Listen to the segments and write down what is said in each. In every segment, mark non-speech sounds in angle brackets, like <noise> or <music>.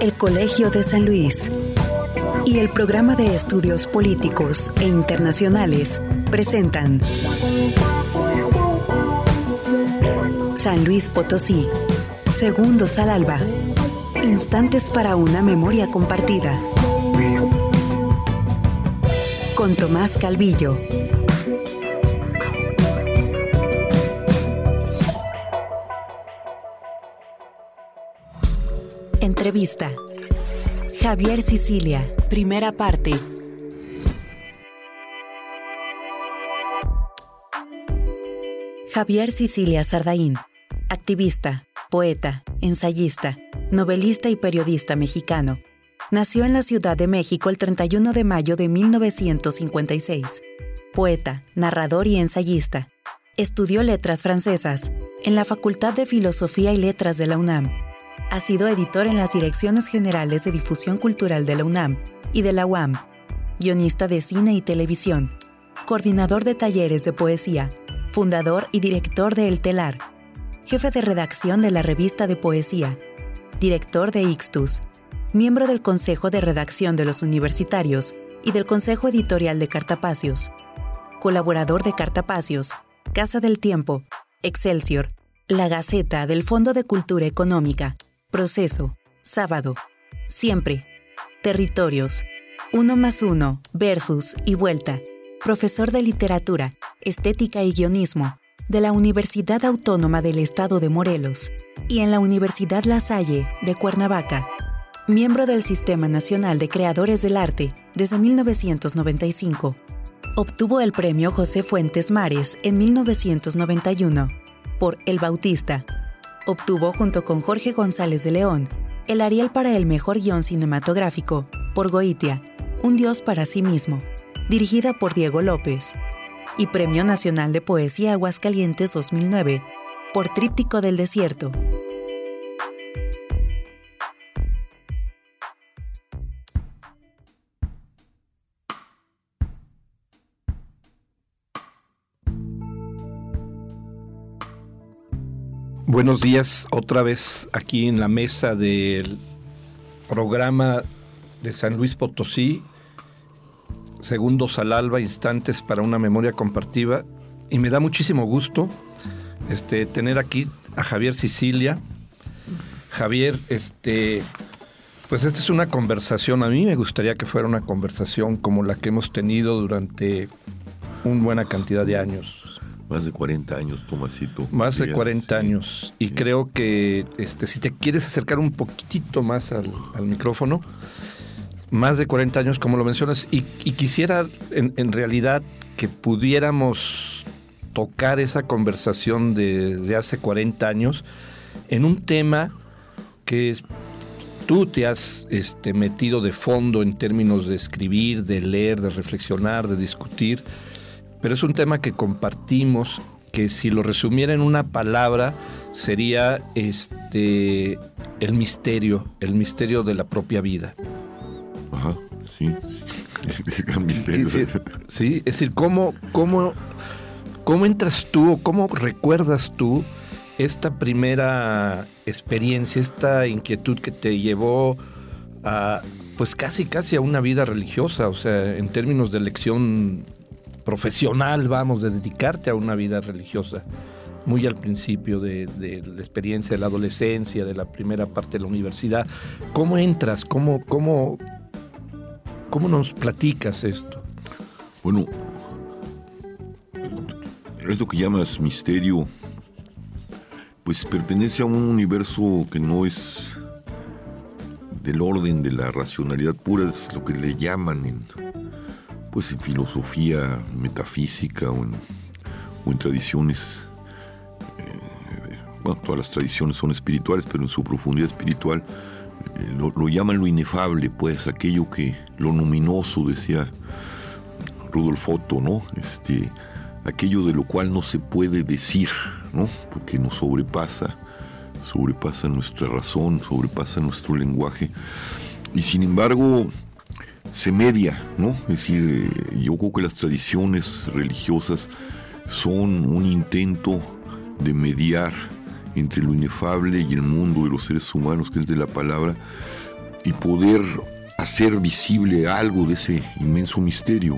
El Colegio de San Luis y el Programa de Estudios Políticos e Internacionales presentan San Luis Potosí, Segundos al Alba, Instantes para una memoria compartida. Con Tomás Calvillo. Entrevista. Javier Sicilia, primera parte. Javier Sicilia Sardaín, activista, poeta, ensayista, novelista y periodista mexicano. Nació en la Ciudad de México el 31 de mayo de 1956. Poeta, narrador y ensayista. Estudió letras francesas en la Facultad de Filosofía y Letras de la UNAM ha sido editor en las Direcciones Generales de Difusión Cultural de la UNAM y de la UAM, guionista de cine y televisión, coordinador de talleres de poesía, fundador y director de El Telar, jefe de redacción de la revista de poesía, director de Ixtus, miembro del Consejo de Redacción de los Universitarios y del Consejo Editorial de Cartapacios, colaborador de Cartapacios, Casa del Tiempo, Excelsior, La Gaceta del Fondo de Cultura Económica, Proceso. Sábado. Siempre. Territorios. Uno más uno. Versus y vuelta. Profesor de Literatura, Estética y Guionismo de la Universidad Autónoma del Estado de Morelos y en la Universidad La Salle de Cuernavaca. Miembro del Sistema Nacional de Creadores del Arte desde 1995. Obtuvo el premio José Fuentes Mares en 1991 por El Bautista obtuvo junto con Jorge González de León el Ariel para el mejor guion cinematográfico por Goitia, Un Dios para sí mismo, dirigida por Diego López, y Premio Nacional de Poesía Aguascalientes 2009 por Tríptico del Desierto. Buenos días, otra vez aquí en la mesa del programa de San Luis Potosí, segundos al alba, instantes para una memoria compartida. Y me da muchísimo gusto este, tener aquí a Javier Sicilia. Javier, este, pues esta es una conversación, a mí me gustaría que fuera una conversación como la que hemos tenido durante una buena cantidad de años más de 40 años, Tomasito. Más de 40 años. Y creo que este, si te quieres acercar un poquitito más al, micrófono, más de 40 años, como lo mencionas, y, quisiera en, realidad que pudiéramos tocar esa conversación de, hace 40 años en un tema que tú te has este, metido de fondo en términos de escribir, de leer, de reflexionar, de discutir pero es un tema que compartimos, que si lo resumiera en una palabra sería este el misterio, el misterio de la propia vida. Ajá, sí. El <laughs> gran misterio. sí, es decir, ¿cómo, cómo, cómo entras tú, cómo recuerdas tú esta primera experiencia, esta inquietud que te llevó a, pues casi, casi a una vida religiosa, o sea, en términos de elección profesional, vamos, de dedicarte a una vida religiosa, muy al principio de, la experiencia de la adolescencia, de la primera parte de la universidad. ¿Cómo entras? ¿Cómo, cómo, cómo nos platicas esto? Bueno, esto que llamas misterio, pues pertenece a un universo que no es del orden de la racionalidad pura, es lo que le llaman en pues en filosofía metafísica o en, tradiciones, eh, bueno, todas las tradiciones son espirituales, pero en su profundidad espiritual eh, lo, llaman lo inefable, pues aquello que, lo luminoso, decía Rudolf Otto, ¿no? Este, aquello de lo cual no se puede decir, ¿no? Porque nos sobrepasa, sobrepasa nuestra razón, sobrepasa nuestro lenguaje. Y sin embargo, se media, ¿no? Es decir, eh, yo creo que las tradiciones religiosas son un intento de mediar entre lo inefable y el mundo de los seres humanos, que es de la palabra, y poder hacer visible algo de ese inmenso misterio.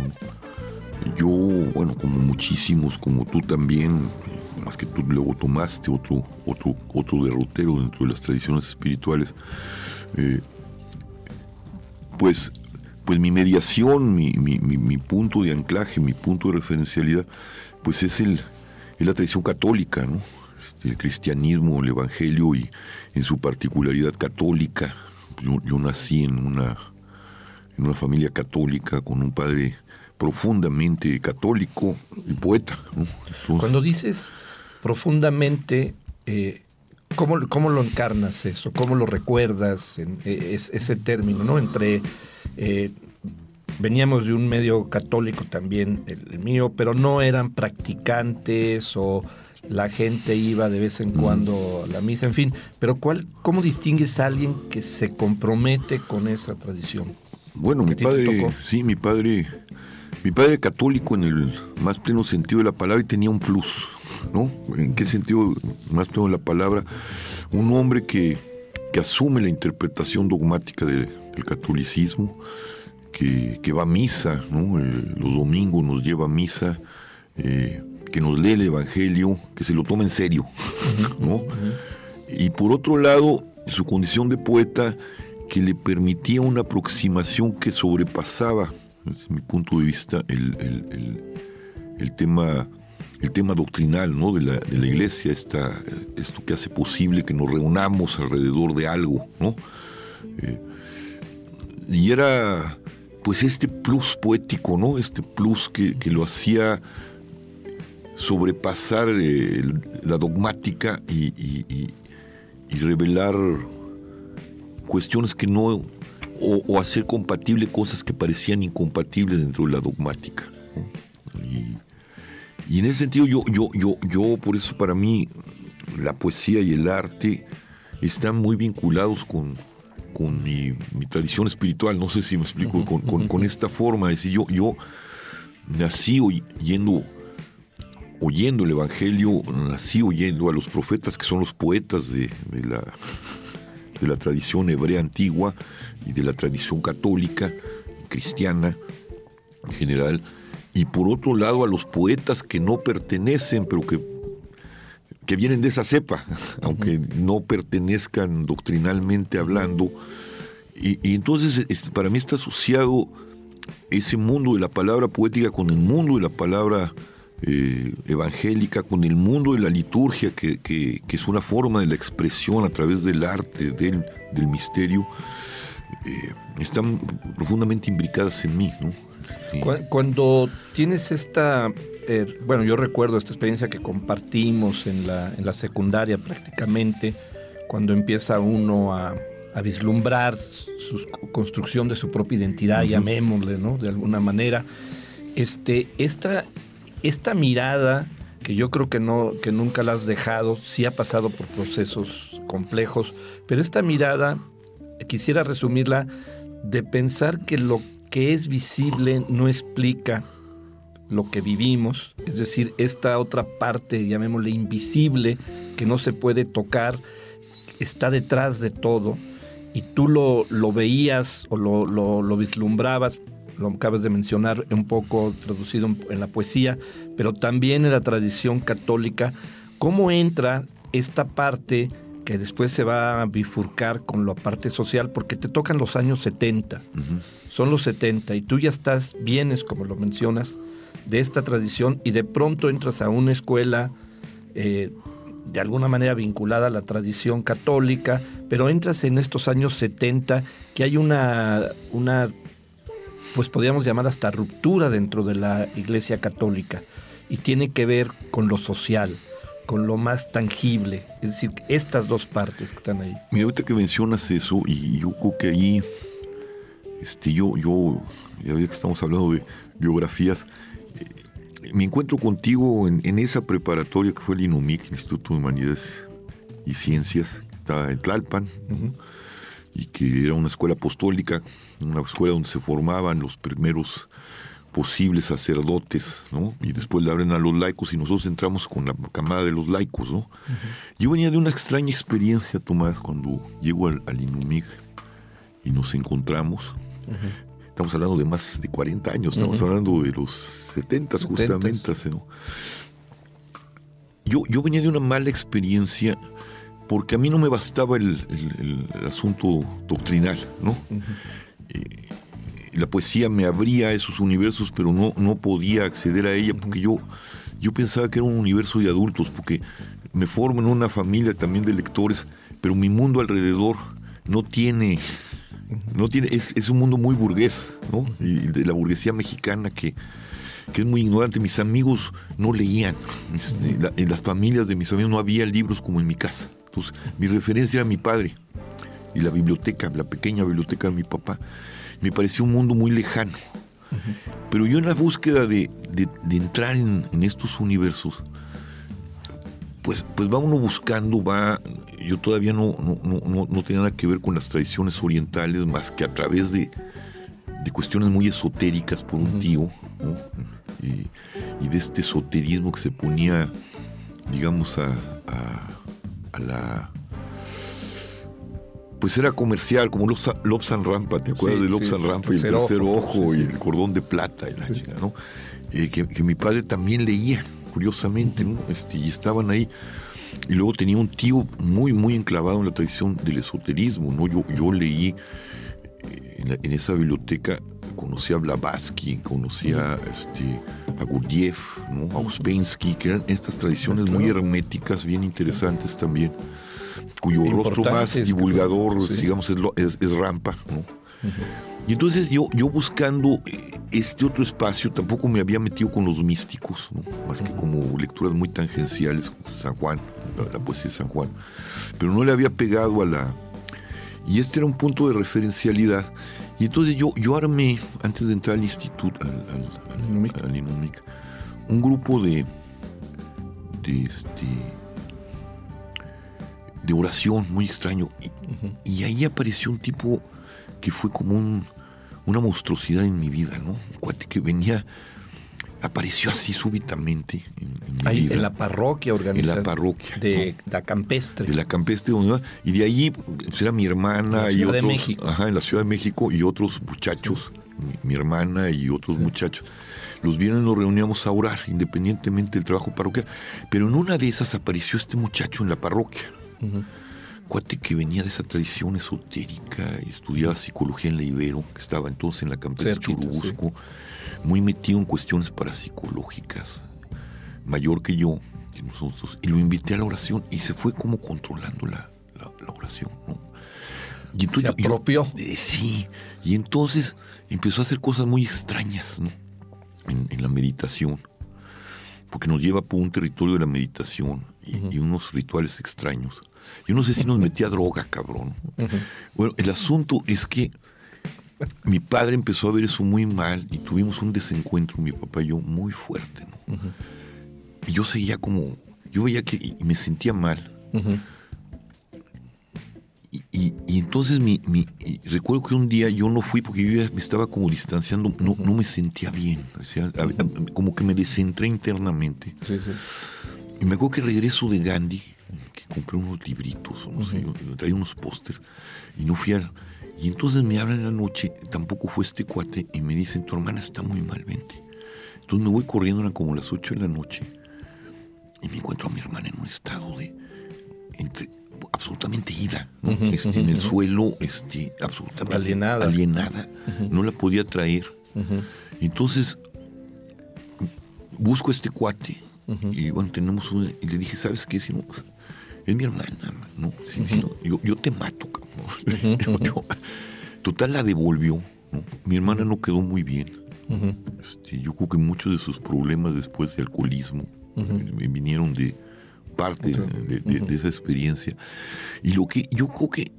Yo, bueno, como muchísimos, como tú también, más que tú luego tomaste otro, otro, otro derrotero dentro de las tradiciones espirituales, eh, pues, pues mi mediación, mi, mi, punto de anclaje, mi punto de referencialidad, pues es, el, es la tradición católica, ¿no? Este, el cristianismo, el evangelio y en su particularidad católica. Yo, nací en una, en una familia católica con un padre profundamente católico y poeta. Cuando dices profundamente, eh, ¿cómo, lo encarnas eso? ¿Cómo lo recuerdas en, e, ese término, ¿no? Entre eh, veníamos de un medio católico también, el, mío, pero no eran practicantes o la gente iba de vez en cuando a la misa, en fin. Pero ¿cuál, ¿cómo distingues a alguien que se compromete con esa tradición? Bueno, mi padre, sí, mi padre, mi padre católico en el más pleno sentido de la palabra y tenía un plus, ¿no? ¿En qué sentido más pleno de la palabra? Un hombre que, que asume la interpretación dogmática del catolicismo, que, que, va a misa, ¿no? Eh, los domingos nos lleva a misa. Eh, que nos lee el Evangelio, que se lo toma en serio, ¿no? Y por otro lado, su condición de poeta que le permitía una aproximación que sobrepasaba, desde mi punto de vista, el, tema, el tema doctrinal ¿no? de, la, de la iglesia, esta, esto que hace posible que nos reunamos alrededor de algo. ¿no? Eh, y era pues este plus poético, ¿no? este plus que, que lo hacía sobrepasar eh, la dogmática y, revelar cuestiones que no, o, hacer compatible cosas que parecían incompatibles dentro de la dogmática. Y, en ese sentido yo, yo, yo, yo, por eso para mí la poesía y el arte están muy vinculados con, con mi, tradición espiritual, no sé si me explico, con, esta forma, de decir, yo, yo nací yendo oyendo el Evangelio, nací oyendo a los profetas, que son los poetas de, la, de la tradición hebrea antigua y de la tradición católica, cristiana en general, y por otro lado a los poetas que no pertenecen, pero que, que vienen de esa cepa, <laughs> aunque no pertenezcan doctrinalmente hablando. Y, y entonces para mí está asociado ese mundo de la palabra poética con el mundo de la palabra eh, evangélica, con el mundo de la liturgia, que, es una forma de la expresión a través del arte, del, misterio, eh, están profundamente imbricadas en mí. Cuando tienes esta, eh, bueno, yo recuerdo esta experiencia que compartimos en la, en la secundaria prácticamente, cuando empieza uno a, vislumbrar su construcción de su propia identidad, llamémosle, ¿no? De alguna manera. Este, esta esta mirada que yo creo que no que nunca la has dejado, sí ha pasado por procesos complejos, pero esta mirada quisiera resumirla de pensar que lo que es visible no explica lo que vivimos, es decir, esta otra parte, llamémosle invisible, que no se puede tocar, está detrás de todo, y tú lo, lo veías o lo, lo vislumbrabas, lo acabas de mencionar, un poco traducido en la poesía, pero también en la tradición católica, ¿cómo entra esta parte que después se va a bifurcar con la parte social? Porque te tocan los años 70, son los 70, y tú ya estás, vienes, como lo mencionas, de esta tradición y de pronto entras a una escuela eh, de alguna manera vinculada a la tradición católica, pero entras en estos años 70 que hay una, una pues podríamos llamar hasta ruptura dentro de la Iglesia Católica y tiene que ver con lo social, con lo más tangible, es decir, estas dos partes que están ahí. Mira, ahorita que mencionas eso, y yo creo que ahí, este, yo, yo, ya que estamos hablando de biografías, me encuentro contigo en, esa preparatoria que fue el INUMIC, Instituto de Humanidades y Ciencias, que estaba en Tlalpan y que era una escuela apostólica, una escuela donde se formaban los primeros posibles sacerdotes, ¿no? Y después le abren a los laicos y nosotros entramos con la camada de los laicos, ¿no? Yo venía de una extraña experiencia, Tomás, cuando llego al, al Inumig y nos encontramos. Estamos hablando de más de 40 años, estamos hablando de los 70 justamente, ¿no? Yo, yo venía de una mala experiencia porque a mí no me bastaba el, asunto doctrinal, ¿no? Eh, la poesía me abría a esos universos, pero no, no podía acceder a ella porque yo, yo pensaba que era un universo de adultos, porque me formo en una familia también de lectores, pero mi mundo alrededor no tiene, no tiene, es, es un mundo muy burgués, ¿no? Y de la burguesía mexicana que, que es muy ignorante. Mis amigos no leían, en las familias de mis amigos no había libros como en mi casa. Entonces, mi referencia era mi padre y la biblioteca, la pequeña biblioteca de mi papá me pareció un mundo muy lejano. Pero yo en la búsqueda de, entrar en, estos universos, pues, pues va uno buscando, va, yo todavía no, no, tenía nada que ver con las tradiciones orientales, más que a través de, cuestiones muy esotéricas por un tío, y, de este esoterismo que se ponía, digamos, a, a la pues era comercial, como Lobsan Rampa, ¿te acuerdas de Lobsan Rampa y el tercer ojo, y el cordón de plata y la chica, ¿no? Eh, que, mi padre también leía, curiosamente, ¿no? Este, y estaban ahí. Y luego tenía un tío muy, muy enclavado en la tradición del esoterismo, ¿no? Yo, yo leí eh, en, esa biblioteca, conocí a Blavatsky, conocí a, este, a Gurdjieff, ¿no? a Uspensky, que eran estas tradiciones muy herméticas, bien interesantes también cuyo rostro más divulgador, digamos, es, es, Rampa. Y entonces yo, yo buscando eh, este otro espacio, tampoco me había metido con los místicos, más que como lecturas muy tangenciales, San Juan, la, poesía de San Juan, pero no le había pegado a la... Y este era un punto de referencialidad. Y entonces yo, yo armé, antes de entrar al instituto, al, al, un grupo de, de este, de oración muy extraño. Y, ahí apareció un tipo que fue como un, una monstruosidad en mi vida, ¿no? Un cuate que venía, apareció así súbitamente en, mi ahí, En la parroquia organizada. En la parroquia. De la campestre. De la campestre, y de ahí pues, era mi hermana y otros. México. Ajá, en la Ciudad de México y otros muchachos, mi, hermana y otros muchachos. Los viernes nos reuníamos a orar, independientemente del trabajo parroquial. Pero en una de esas apareció este muchacho en la parroquia Cuate que venía de esa tradición esotérica, y estudiaba psicología en la Ibero, que estaba entonces en la campestre de Churubusco, muy metido en cuestiones parapsicológicas, mayor que yo, que nosotros, y lo invité a la oración y se fue como controlando la, oración, Y entonces se apropió. Eh, sí, y entonces empezó a hacer cosas muy extrañas, En, la meditación, porque nos lleva por un territorio de la meditación y unos rituales extraños. Yo no sé si nos metía droga, cabrón. Bueno, el asunto es que mi padre empezó a ver eso muy mal y tuvimos un desencuentro, mi papá y yo, muy fuerte. Y yo seguía como, yo veía que me sentía mal. y, entonces mi, recuerdo que un día yo no fui porque yo ya me estaba como distanciando, no, no me sentía bien, como que me descentré internamente. Y me acuerdo que regreso de Gandhi compré unos libritos, no sé, traía unos pósters y no fui a... Y entonces me hablan en la noche, tampoco fue este cuate, y me dicen, tu hermana está muy mal, vente. Entonces me voy corriendo, eran como las 8 de la noche, y me encuentro a mi hermana en un estado de... Entre, absolutamente ida, este, en el suelo, este, absolutamente alienada, alienada. no la podía traer. Entonces busco a este cuate y bueno, tenemos y le dije, ¿sabes qué? Si no, es mi hermana, ¿no? yo, te mato, cabrón. <laughs> total, la devolvió. Mi hermana no quedó muy bien. Este, yo creo que muchos de sus problemas después de alcoholismo me vinieron de parte de, esa experiencia. Y lo que yo creo que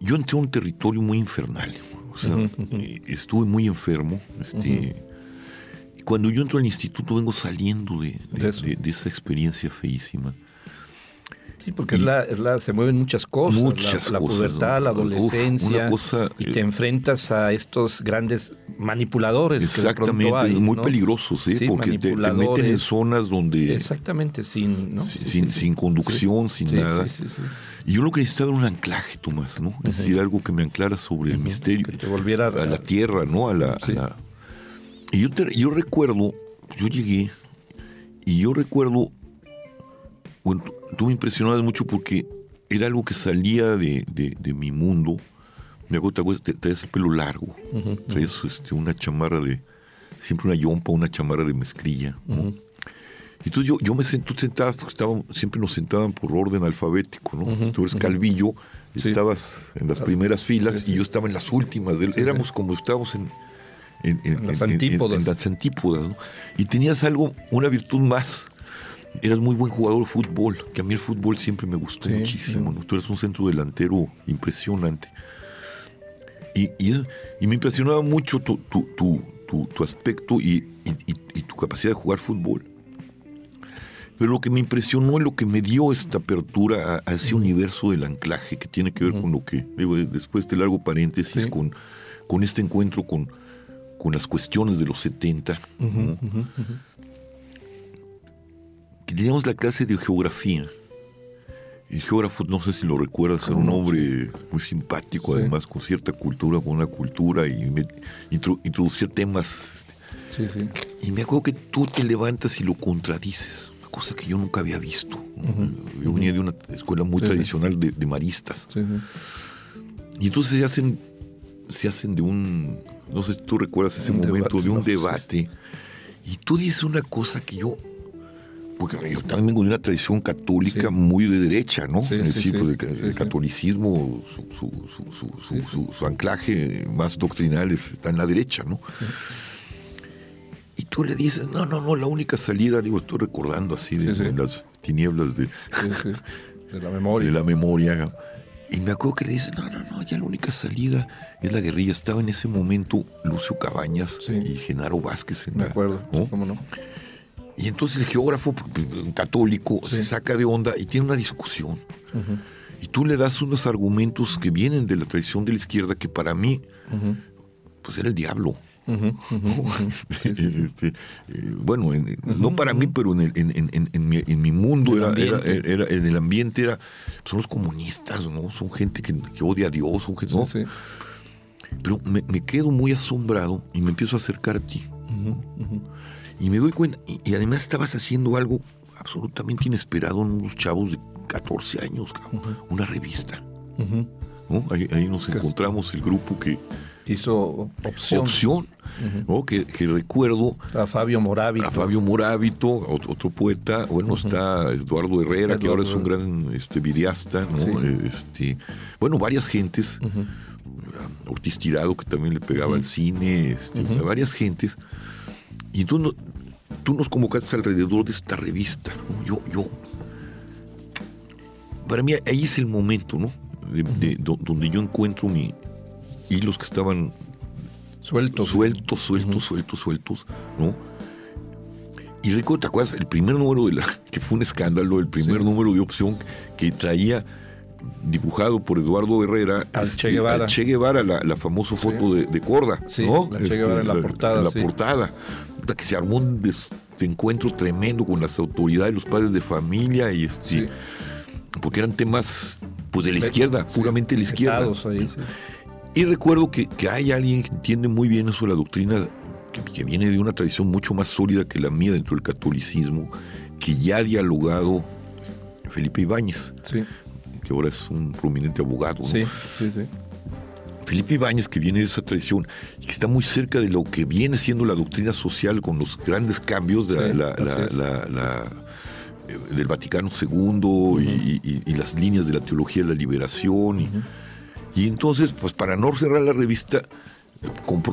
yo entré a un territorio muy infernal. O sea, eh, estuve muy enfermo. Este, cuando yo entro al instituto vengo saliendo de, esa experiencia feísima. Sí, porque es la, es la, se mueven muchas cosas. Muchas la, la cosas, pubertad, ¿no? la adolescencia. cosa, y eh, te enfrentas a estos grandes manipuladores que de pronto Exactamente, hay, muy ¿no? peligrosos, ¿eh? Sí, porque te, te meten en zonas donde Exactamente, sin, ¿no? sin, Sí, sin, sí, sí. sin conducción, sin nada. Y yo lo que necesitaba era un anclaje, Tomás, ¿no? Es decir, algo que me anclara sobre el misterio. Que te volviera a la tierra, ¿no? A la, a la- Y yo, te- yo recuerdo, yo llegué y yo recuerdo, bueno, tú, me impresionabas mucho porque era algo que salía de, de- de mi mundo. Me acuerdo, te traías el pelo largo, traías este, una chamarra de, siempre una yompa, una chamarra de mezclilla, ¿no? Y entonces yo, yo me senté, tú sentabas, porque estaban, siempre nos sentaban por orden alfabético, ¿no? Tú eres Calvillo, Sí. estabas en las primeras filas sí, sí. y yo estaba en las últimas. éramos como estábamos en, en, en- En las antípodas. en las antípodas, ¿no? Y tenías algo, una virtud más. Eras muy buen jugador de fútbol, que a mí el fútbol siempre me gustó Sí, muchísimo. ¿no? Tú eres un centro delantero impresionante. Y, y, y me impresionaba mucho tu, tu, tu, tu- aspecto y, y- tu capacidad de jugar fútbol. Pero lo que me impresionó y lo que me dio esta apertura a, a ese universo del anclaje que tiene que ver con lo que, digo, después de este largo paréntesis, Sí. con, con este encuentro con, con las cuestiones de los 70, ¿no? Que teníamos la clase de geografía. El geógrafo, no sé si lo recuerdas, era un hombre muy simpático, Sí. además con cierta cultura, con una cultura, y me intro- introducía temas. Sí, sí. Y me acuerdo que tú te levantas y lo contradices, una cosa que yo nunca había visto. Yo venía de una escuela muy tradicional de, de maristas. sí, sí. Y entonces se hacen, se hacen de un, no sé si tú recuerdas ese Un momento, debate, de un ¿no? debate. Y tú dices una cosa que yo, porque yo también vengo de una tradición católica Sí. muy de derecha, ¿no? Sí, sí, el, catolicismo, su, anclaje más doctrinal es- está en la derecha, ¿no? Y tú le dices, no, no, no, la única salida, digo, estoy recordando así de las tinieblas de, la memoria. de la memoria. Y me acuerdo que le dice, no, no, no, ya la única salida es la guerrilla. Estaba en ese momento Lucio Cabañas y Genaro Vázquez. En Me la- acuerdo, ¿no? ¿cómo no? Y entonces el geógrafo pues, católico Sí. se saca de onda y tiene una discusión. Ujú, Y tú le das unos argumentos que vienen de la tradición de la izquierda que para mí, ujú, pues era el diablo. <laughs> sí, sí. Este, eh, bueno, en- no para mí, pero en, el- en, en- mi, mi mundo, El era, era, era- en el ambiente era, son los comunistas, ¿no? Son gente que, que odia a Dios, son gente, ¿no? Sí. Pero me, me quedo muy asombrado y me empiezo a acercar a ti. Y me doy cuenta, y, y además estabas haciendo algo absolutamente inesperado en unos chavos de 14 años, cabrón. una revista. Ujú. ¿no? Ahí, ahí nos encontramos el grupo que... Hizo opción. Opción, ¿no? que, que recuerdo Está Fabio Moravito. a Fabio Moravito, ot- otro poeta, bueno, está Eduardo Herrera, que ahora es un Eduardo. gran este, videasta, ¿no? Sí. Eh, Este, bueno, varias gentes, Ortiz Tirado, que también le pegaba al cine, este, varias gentes, y tú, no- tú nos convocaste alrededor de esta revista, ¿no? yo, yo, para mí ahí es el momento, ¿no? De- de- do- donde yo encuentro mi hilos que estaban Suelto. sueltos, sueltos, sueltos, sueltos, ¿no? Y recuerdo, ¿te acuerdas? El primer número de la, <laughs> que fue un escándalo, el primer Sí. número de opción que traía dibujado por Eduardo Herrera este, Al Che Guevara. al Che Guevara, la, la famosa foto de, de Corda, Sí, ¿no? Este, la Che Guevara en la portada, en la sí. portada. Que se armó un encuentro tremendo con las autoridades, los padres de familia y este, Sí. porque eran temas pues de la izquierda, puramente de la izquierda. ahí. Y recuerdo que, que hay alguien que entiende muy bien eso la doctrina, que, que viene de una tradición mucho más sólida que la mía dentro del catolicismo, que ya ha dialogado Felipe Ibáñez, Sí, que ahora es un prominente abogado. ¿no? sí, sí, sí. Felipe Ibáñez, que viene de esa tradición y que está muy cerca de lo que viene siendo la doctrina social con los grandes cambios de la- Sí, la- así la- es. la- la- eh, del Vaticano II y- y, y las líneas de la teología de la liberación. y, y entonces, pues para no cerrar la revista,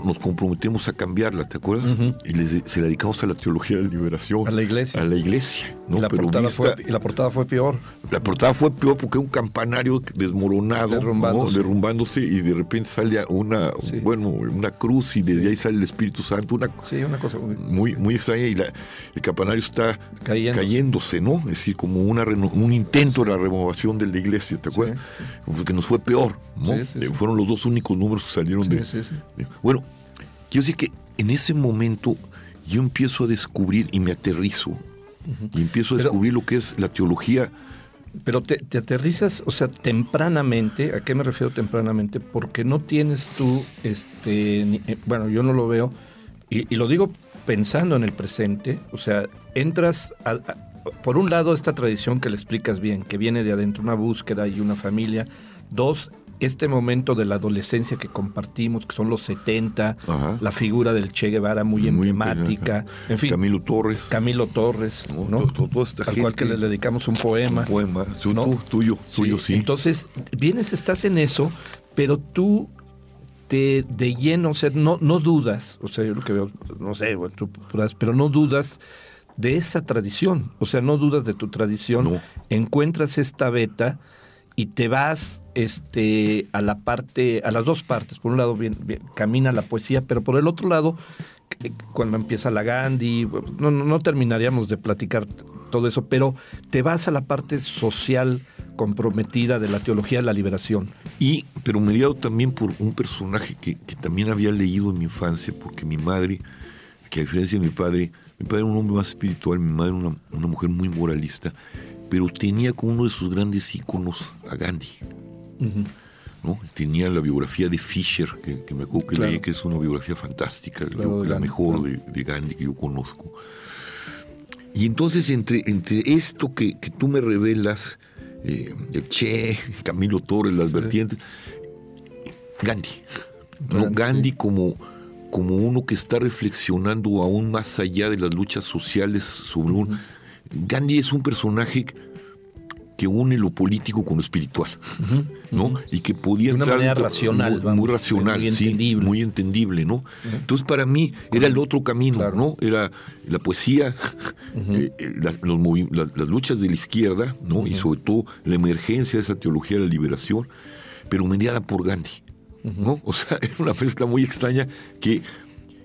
nos comprometemos a cambiarla, ¿te acuerdas? Y les- se la dedicamos a la teología de la liberación. A la iglesia. A la iglesia, ¿no? y, la Pero portada vista- fue, y la portada fue peor. La portada fue peor porque un campanario desmoronado, Derrumbándose. derrumbándose y de repente sale una, Sí. bueno, una cruz y desde ahí sale el Espíritu Santo, una Sí, una cosa muy... muy, muy extraña y la- el campanario está Cayendo. cayéndose, ¿no? Es decir, como una un intento de la renovación de la iglesia, ¿te acuerdas? Porque nos fue peor, ¿no? Eh. Fueron los dos únicos números que salieron de, sí, sí. de- Bueno, quiero decir que en ese momento yo empiezo a descubrir y me aterrizo. Y empiezo a Pero- descubrir lo que es la teología. Pero te, te aterrizas, o sea, tempranamente, ¿a qué me refiero tempranamente? Porque no tienes tú, este, ni- eh, bueno, yo no lo veo, y, y lo digo pensando en el presente, o sea, entras, a- a- por un lado, esta tradición que le explicas bien, que viene de adentro, una búsqueda y una familia, dos, este momento de la adolescencia que compartimos, que son los 70, Ajá. la figura del Che Guevara muy, Muy emblemática, en fin, Camilo Torres. Camilo Torres, ¿no? ¿no? To- to- toda esta al cual que le dedicamos un poema. Un poema. Sí, ¿no? tú- tuyo, tuyo, sí. Entonces, vienes, estás en eso, pero tú te de lleno, o sea, no, no dudas, o sea, yo lo que veo, no sé, bueno, tú podrás, pero no dudas de esa tradición, o sea, no dudas de tu tradición, No. encuentras esta beta y te vas este a la parte, a las dos partes. Por un lado camina la poesía, pero por el otro lado, eh, cuando empieza la Gandhi, no, no, terminaríamos de platicar todo eso, pero te vas a la parte social comprometida de la teología de la liberación. Y, pero mediado también por un personaje que, que también había leído en mi infancia, porque mi madre, que a diferencia de mi padre, mi padre era un hombre más espiritual, mi madre una, una mujer muy moralista, pero tenía como uno de sus grandes íconos a Gandhi. ¿no? Tenía la biografía de Fisher, que, que me acuerdo que Claro. leí, que es una biografía fantástica, Claro, yo- de la Gandhi, mejor claro. de, de Gandhi que yo conozco. Y entonces entre, entre esto que, que tú me revelas, eh, el Che, Camilo Torres, las vertientes, Gandhi. ¿no? Gandhi, sí. como, como uno que está reflexionando aún más allá de las luchas sociales sobre un... Gandhi es un personaje que une lo político con lo espiritual, ¿no? Y que podía De una entrar manera racional, muy, vamos, muy racional, muy sí, entendible. muy entendible, ¿no? Entonces para mí era el otro camino, Claro. ¿no? Era la poesía, eh, eh, los las luchas de la izquierda, ¿no? Y sobre todo la emergencia de esa teología de la liberación, pero mediada por Gandhi, ¿no? O sea, <laughs> era una mezcla muy extraña que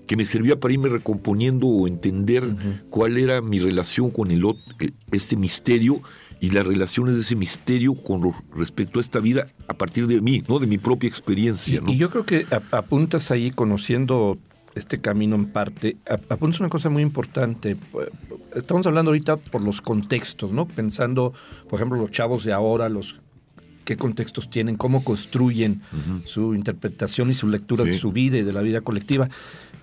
que me servía para irme recomponiendo o entender cuál era mi relación con el ot- eh, este misterio y las relaciones de ese misterio con respecto a esta vida a partir de mí, ¿no? De mi propia experiencia, Y, ¿no? y yo creo que ap- apuntas ahí, conociendo este camino en parte, ap- apuntas una cosa muy importante. Estamos hablando ahorita por los contextos, ¿no? Pensando, por ejemplo, los chavos de ahora, los qué contextos tienen, cómo construyen su interpretación y su lectura de su vida y de la vida colectiva.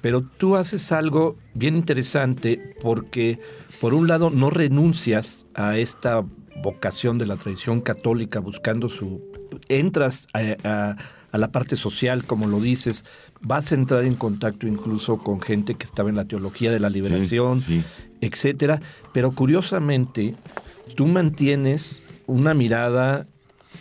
Pero tú haces algo bien interesante porque, por un lado, no renuncias a esta vocación de la tradición católica buscando su... Entras a, a- a la parte social, como lo dices, vas a entrar en contacto incluso con gente que estaba en la teología de la liberación, sí. etcétera. Pero curiosamente, tú mantienes una mirada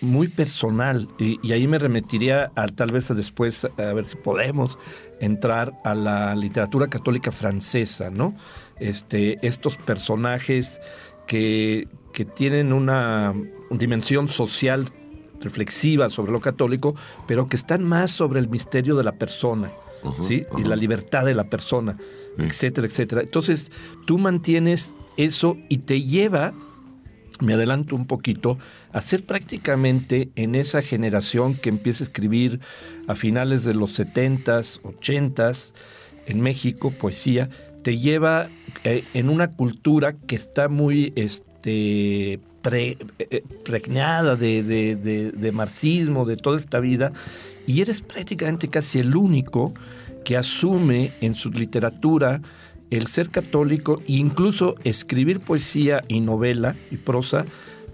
muy personal y, y ahí me remitiría a tal vez a después a ver si podemos entrar a la literatura católica francesa, ¿no? Este, estos personajes que, que tienen una dimensión social reflexiva sobre lo católico, pero que están más sobre el misterio de la persona, ¿sí? Y la libertad de la persona, etcétera, etcétera. Entonces, tú mantienes eso y te lleva, me adelanto un poquito, a ser prácticamente en esa generación que empieza a escribir a finales de los 70s, 80s, en México, poesía, te lleva eh, en una cultura que está muy este, pre- eh, pregnada de, de- de- de marxismo, de toda esta vida, y eres prácticamente casi el único que asume en su literatura el ser católico e incluso escribir poesía y novela y prosa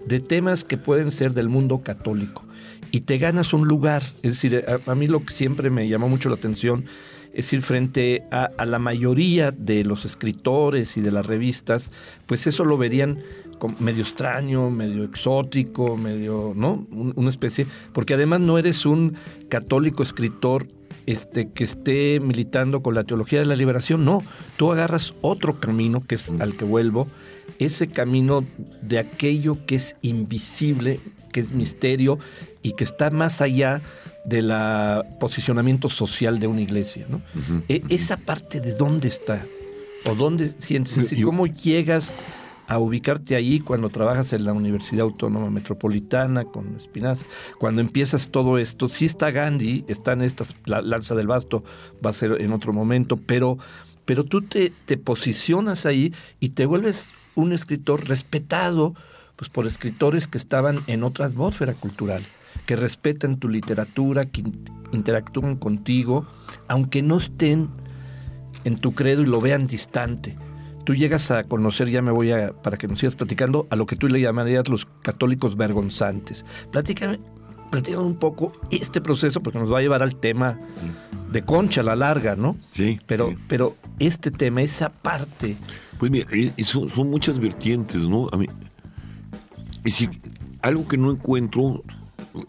de temas que pueden ser del mundo católico. Y te ganas un lugar. Es decir, a, mí lo que siempre me llamó mucho la atención es decir, frente a, la mayoría de los escritores y de las revistas, pues eso lo verían como medio extraño, medio exótico, medio, ¿no? Un- una especie, porque además no eres un católico escritor este, que esté militando con la teología de la liberación. No, tú agarras otro camino, que es al que vuelvo, ese camino de aquello que es invisible, que es misterio y que está más allá del posicionamiento social de una iglesia. ¿no? E, esa parte de dónde está, o dónde sientes, y cómo llegas a ubicarte ahí cuando trabajas en la Universidad Autónoma Metropolitana con Espinaza, cuando empiezas todo esto, sí está Gandhi, están estas, la lanza del basto va a ser en otro momento, pero, pero tú te, te posicionas ahí y te vuelves un escritor respetado pues, por escritores que estaban en otra atmósfera cultural, que respetan tu literatura, que interactúan contigo, aunque no estén en tu credo y lo vean distante. Tú llegas a conocer, ya me voy a, para que nos sigas platicando, a lo que tú le llamarías los católicos vergonzantes. Platícame, platícame un poco este proceso, porque nos va a llevar al tema de Concha, la larga, ¿no? Sí. Pero, pero este tema, esa parte. Pues mira, son, son muchas vertientes, ¿no? A mí, y si algo que no encuentro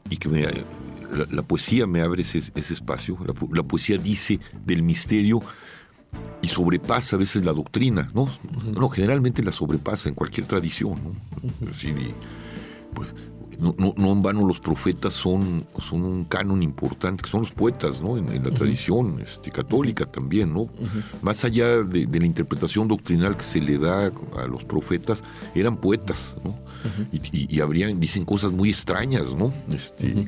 y que me, la, poesía me abre ese, espacio, la, poesía dice del misterio y sobrepasa a veces la doctrina, ¿no? No, generalmente la sobrepasa en cualquier tradición, ¿no? pues, no, no, en vano los profetas son, son un canon importante, que son los poetas, ¿no? En, la tradición este, católica también, ¿no? Más allá de, la interpretación doctrinal que se le da a los profetas, eran poetas, ¿no? y, habrían, dicen cosas muy extrañas, ¿no? Este,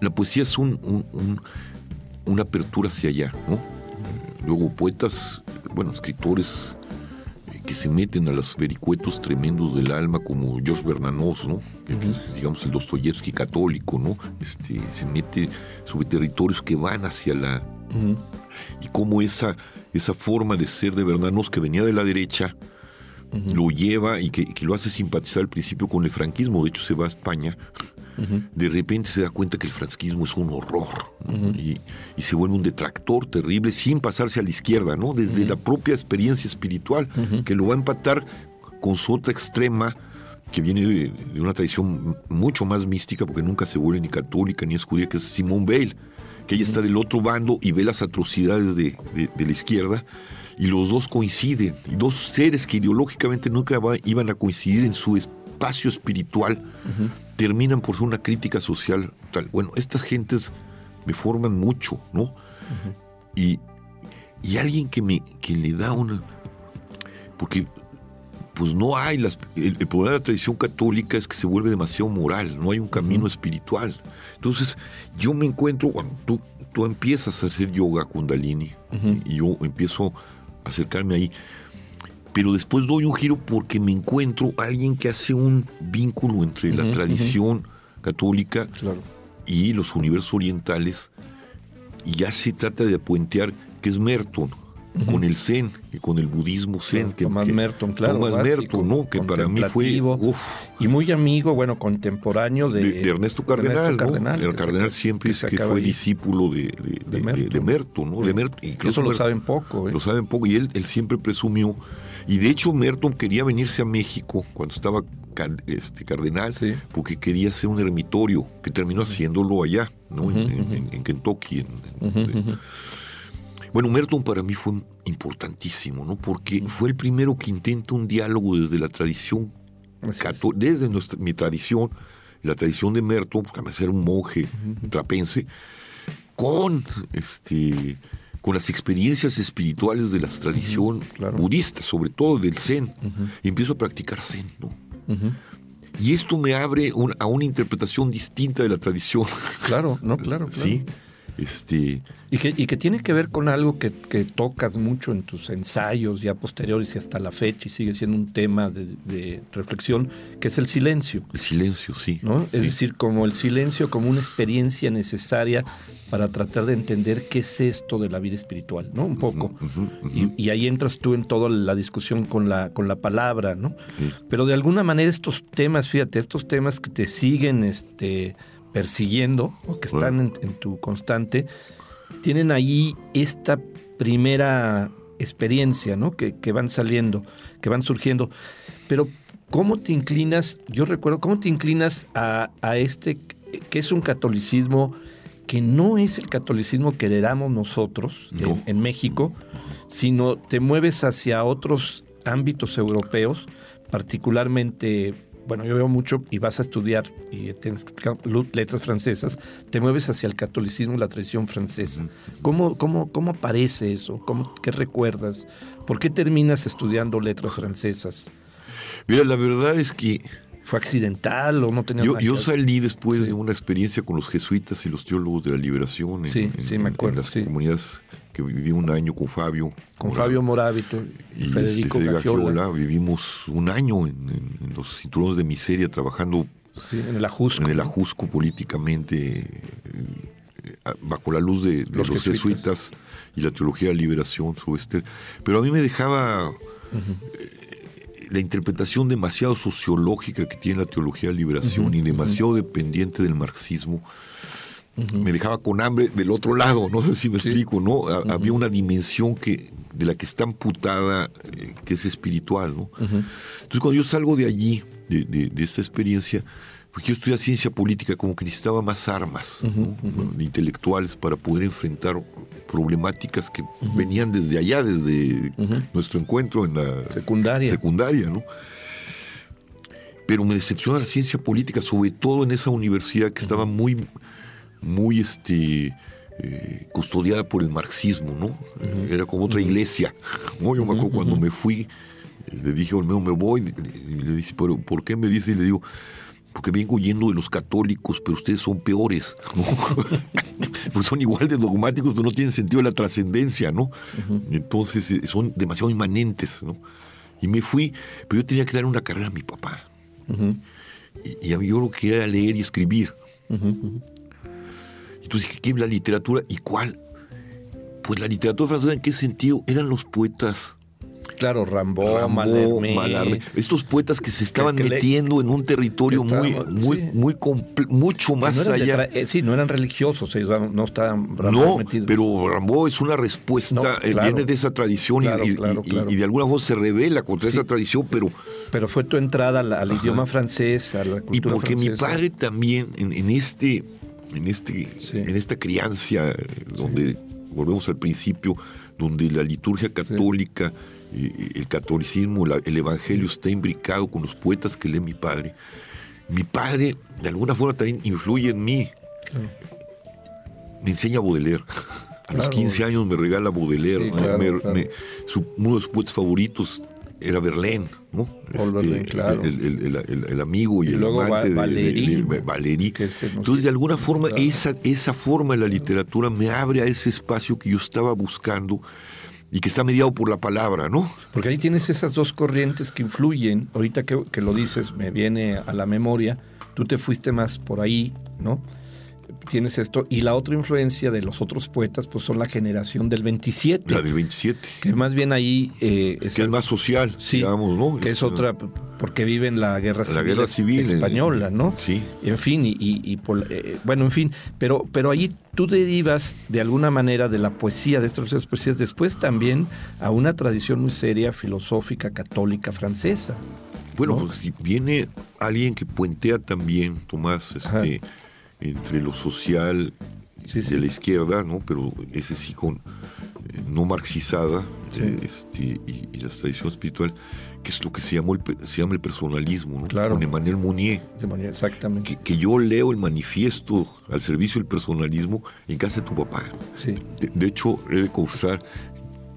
la, poesía es un, una apertura hacia allá, ¿no? Luego poetas, bueno, escritores que se meten a los vericuetos tremendos del alma, como George Bernanos, ¿no? digamos el Dostoyevsky católico, ¿no? Este, se mete sobre territorios que van hacia la... Y cómo esa, esa forma de ser de Bernanos que venía de la derecha, lo lleva y que, lo hace simpatizar al principio con el franquismo, de hecho se va a España, de repente se da cuenta que el franquismo es un horror y, se vuelve un detractor terrible sin pasarse a la izquierda, ¿no? Desde la propia experiencia espiritual, que lo va a empatar con su otra extrema, que viene de, una tradición mucho más mística, porque nunca se vuelve ni católica ni es judía, que es Simone Bale, que ella está del otro bando y ve las atrocidades de, la izquierda, y los dos coinciden, y dos seres que ideológicamente nunca iban a coincidir en su espacio espiritual, terminan por ser una crítica social tal. Bueno, estas gentes me forman mucho, ¿no? y, y, alguien que me que le da una... Porque pues no hay las... El, problema de la tradición católica es que se vuelve demasiado moral, no hay un camino espiritual. Entonces yo me encuentro, cuando tú, tú empiezas a hacer yoga kundalini y yo empiezo a acercarme ahí, pero después doy un giro porque me encuentro a alguien que hace un vínculo entre la tradición católica y los universos orientales y ya se trata de puentear que es Merton con el Zen y con el budismo Zen. que, Tomás Merton, claro. Tomás Merton, ¿no? Que para mí fue. y muy amigo, bueno, contemporáneo de, Ernesto Cardenal. el Cardenal siempre es que fue discípulo de, de, Merton. ¿no? De Merton. Incluso lo saben poco. ¿eh? Lo saben poco. Y él, él siempre presumió y de hecho Merton quería venirse a México cuando estaba este, cardenal, porque quería hacer un ermitorio, que terminó haciéndolo allá, ¿no? en, Kentucky. Bueno, Merton para mí fue importantísimo, ¿no? Porque fue el primero que intenta un diálogo desde la tradición, desde mi tradición, la tradición de Merton, porque además era un monje trapense, con este con las experiencias espirituales de la tradición budista, sobre todo del Zen, y empiezo a practicar Zen. ¿no? Y esto me abre a una interpretación distinta de la tradición. Claro, no, <laughs> claro. claro. Sí. Este, y, que, y que tiene que ver con algo que, tocas mucho en tus ensayos ya posteriores y hasta la fecha y sigue siendo un tema de, reflexión, que es el silencio. El silencio, sí. ¿no? Es decir, como el silencio como una experiencia necesaria para tratar de entender qué es esto de la vida espiritual, ¿no? Un poco. Y, ahí entras tú en toda la discusión con la, con la palabra, ¿no? Pero de alguna manera estos temas, fíjate, estos temas que te siguen, este persiguiendo o que están en, tu constante, tienen ahí esta primera experiencia, ¿no? Que, van saliendo, que van surgiendo. Pero, ¿cómo te inclinas? Yo recuerdo, ¿cómo te inclinas a, a este, que es un catolicismo que no es el catolicismo que heredamos nosotros en, en México, sino te mueves hacia otros ámbitos europeos, particularmente bueno, yo veo mucho y vas a estudiar y tienes letras francesas, te mueves hacia el catolicismo, la tradición francesa. ¿Cómo, cómo, cómo aparece eso? ¿Cómo, ¿Qué recuerdas? ¿Por qué terminas estudiando letras francesas? Mira, la verdad es que... ¿Fue accidental o no tenía Yo, yo salí después de una experiencia con los jesuitas y los teólogos de la liberación en, sí, sí, me acuerdo, las comunidades que viví un año con Fabio. Con Fabio Morábito y, y Federico este, Gagiola. Vivimos un año en, en, los cinturones de miseria trabajando sí, en el ajusco, en el ajusco políticamente eh, bajo la luz de, de los, los jesuitas. jesuitas. y la teología de la liberación sobre este. Pero a mí me dejaba uh -huh. La interpretación demasiado sociológica que tiene la teología de liberación uh -huh. y demasiado uh -huh. dependiente del marxismo. Uh -huh. me dejaba con hambre del otro lado, no sé si me sí. explico, ¿no? Había una dimensión que, de la que está amputada, eh, que es espiritual, ¿no? Entonces cuando yo salgo de allí, de, de, de esta experiencia, porque yo estudié ciencia política, como que necesitaba más armas uh -huh, ¿no? de intelectuales para poder enfrentar problemáticas que venían desde allá, desde nuestro encuentro en la secundaria. secundaria, ¿no? Pero me decepciona la ciencia política, sobre todo en esa universidad que estaba muy muy este, eh, custodiada por el marxismo, ¿no? Era como otra iglesia. <laughs> ¿no? Yo me acuerdo cuando me fui, le dije a Olmedo, me voy, y le dice, ¿pero por qué me dice? Y le digo, porque vengo yendo de los católicos, pero ustedes son peores. ¿no? <laughs> pues son igual de dogmáticos, pero no tienen sentido de la trascendencia, ¿no? Uh -huh. Entonces eh, son demasiado inmanentes, ¿no? Y me fui, pero yo tenía que dar una carrera a mi papá. Y, y, a mí yo lo que quería era leer y escribir. Entonces dije, ¿qué es la literatura y cuál? Pues la literatura francesa, ¿en qué sentido? Eran los poetas. Claro, Rambo, Rambo estos poetas que se estaban que, que metiendo le, en un territorio muy, muy, sí. muy mucho más no allá. Eh, sí, no eran religiosos, ellos no estaban Rambo No, metidos. pero Rambo es una respuesta, no, claro, eh, viene de esa tradición claro, y, claro, y, y, de alguna forma se revela contra sí. esa tradición, pero... Pero fue tu entrada al, al idioma francés, a la cultura Y porque francesa. mi padre también, en, en este en, este, sí. en esta crianza donde, volvemos al principio, donde la liturgia católica, eh, el catolicismo, la, el evangelio está imbricado con los poetas que lee mi padre. Mi padre, de alguna forma, también influye en mí. Me enseña a Baudelaire. A claro. los 15 años me regala Baudelaire. ¿no? claro, me, me, su, uno de sus poetas favoritos era Verlaine, ¿no? Este, claro. el, el, el, el, amigo y, y el amante va de, de, de Valéry. Entonces, de alguna forma, claro. esa, esa forma de la literatura me abre a ese espacio que yo estaba buscando y que está mediado por la palabra, ¿no? Porque ahí tienes esas dos corrientes que influyen. Ahorita que, que lo dices, me viene a la memoria. Tú te fuiste más por ahí, ¿no? Tienes esto. Y la otra influencia de los otros poetas, pues son la generación del 27. La del 27. Que más bien ahí... Eh, es, que es más social, sí, digamos, ¿no? Que es, es otra, porque viven la guerra la civil, guerra civil española, ¿no? Sí. En fin, y, y, y por, eh, bueno, en fin, pero, pero ahí tú derivas de alguna manera de la poesía, de estas poesías, después también a una tradición muy seria, filosófica, católica, francesa. Bueno, ¿no? pues si viene alguien que puentea también, Tomás, este... Ajá entre lo social sí, sí. de la izquierda, ¿no? pero ese sí con eh, no marxizada sí. eh, este, y, y, la tradición espiritual, que es lo que se, llamó el, se llama el personalismo, ¿no? claro. con Emmanuel Mounier. Exactamente. Que, que, yo leo el manifiesto al servicio del personalismo en casa de tu papá. De, de, hecho, he de confesar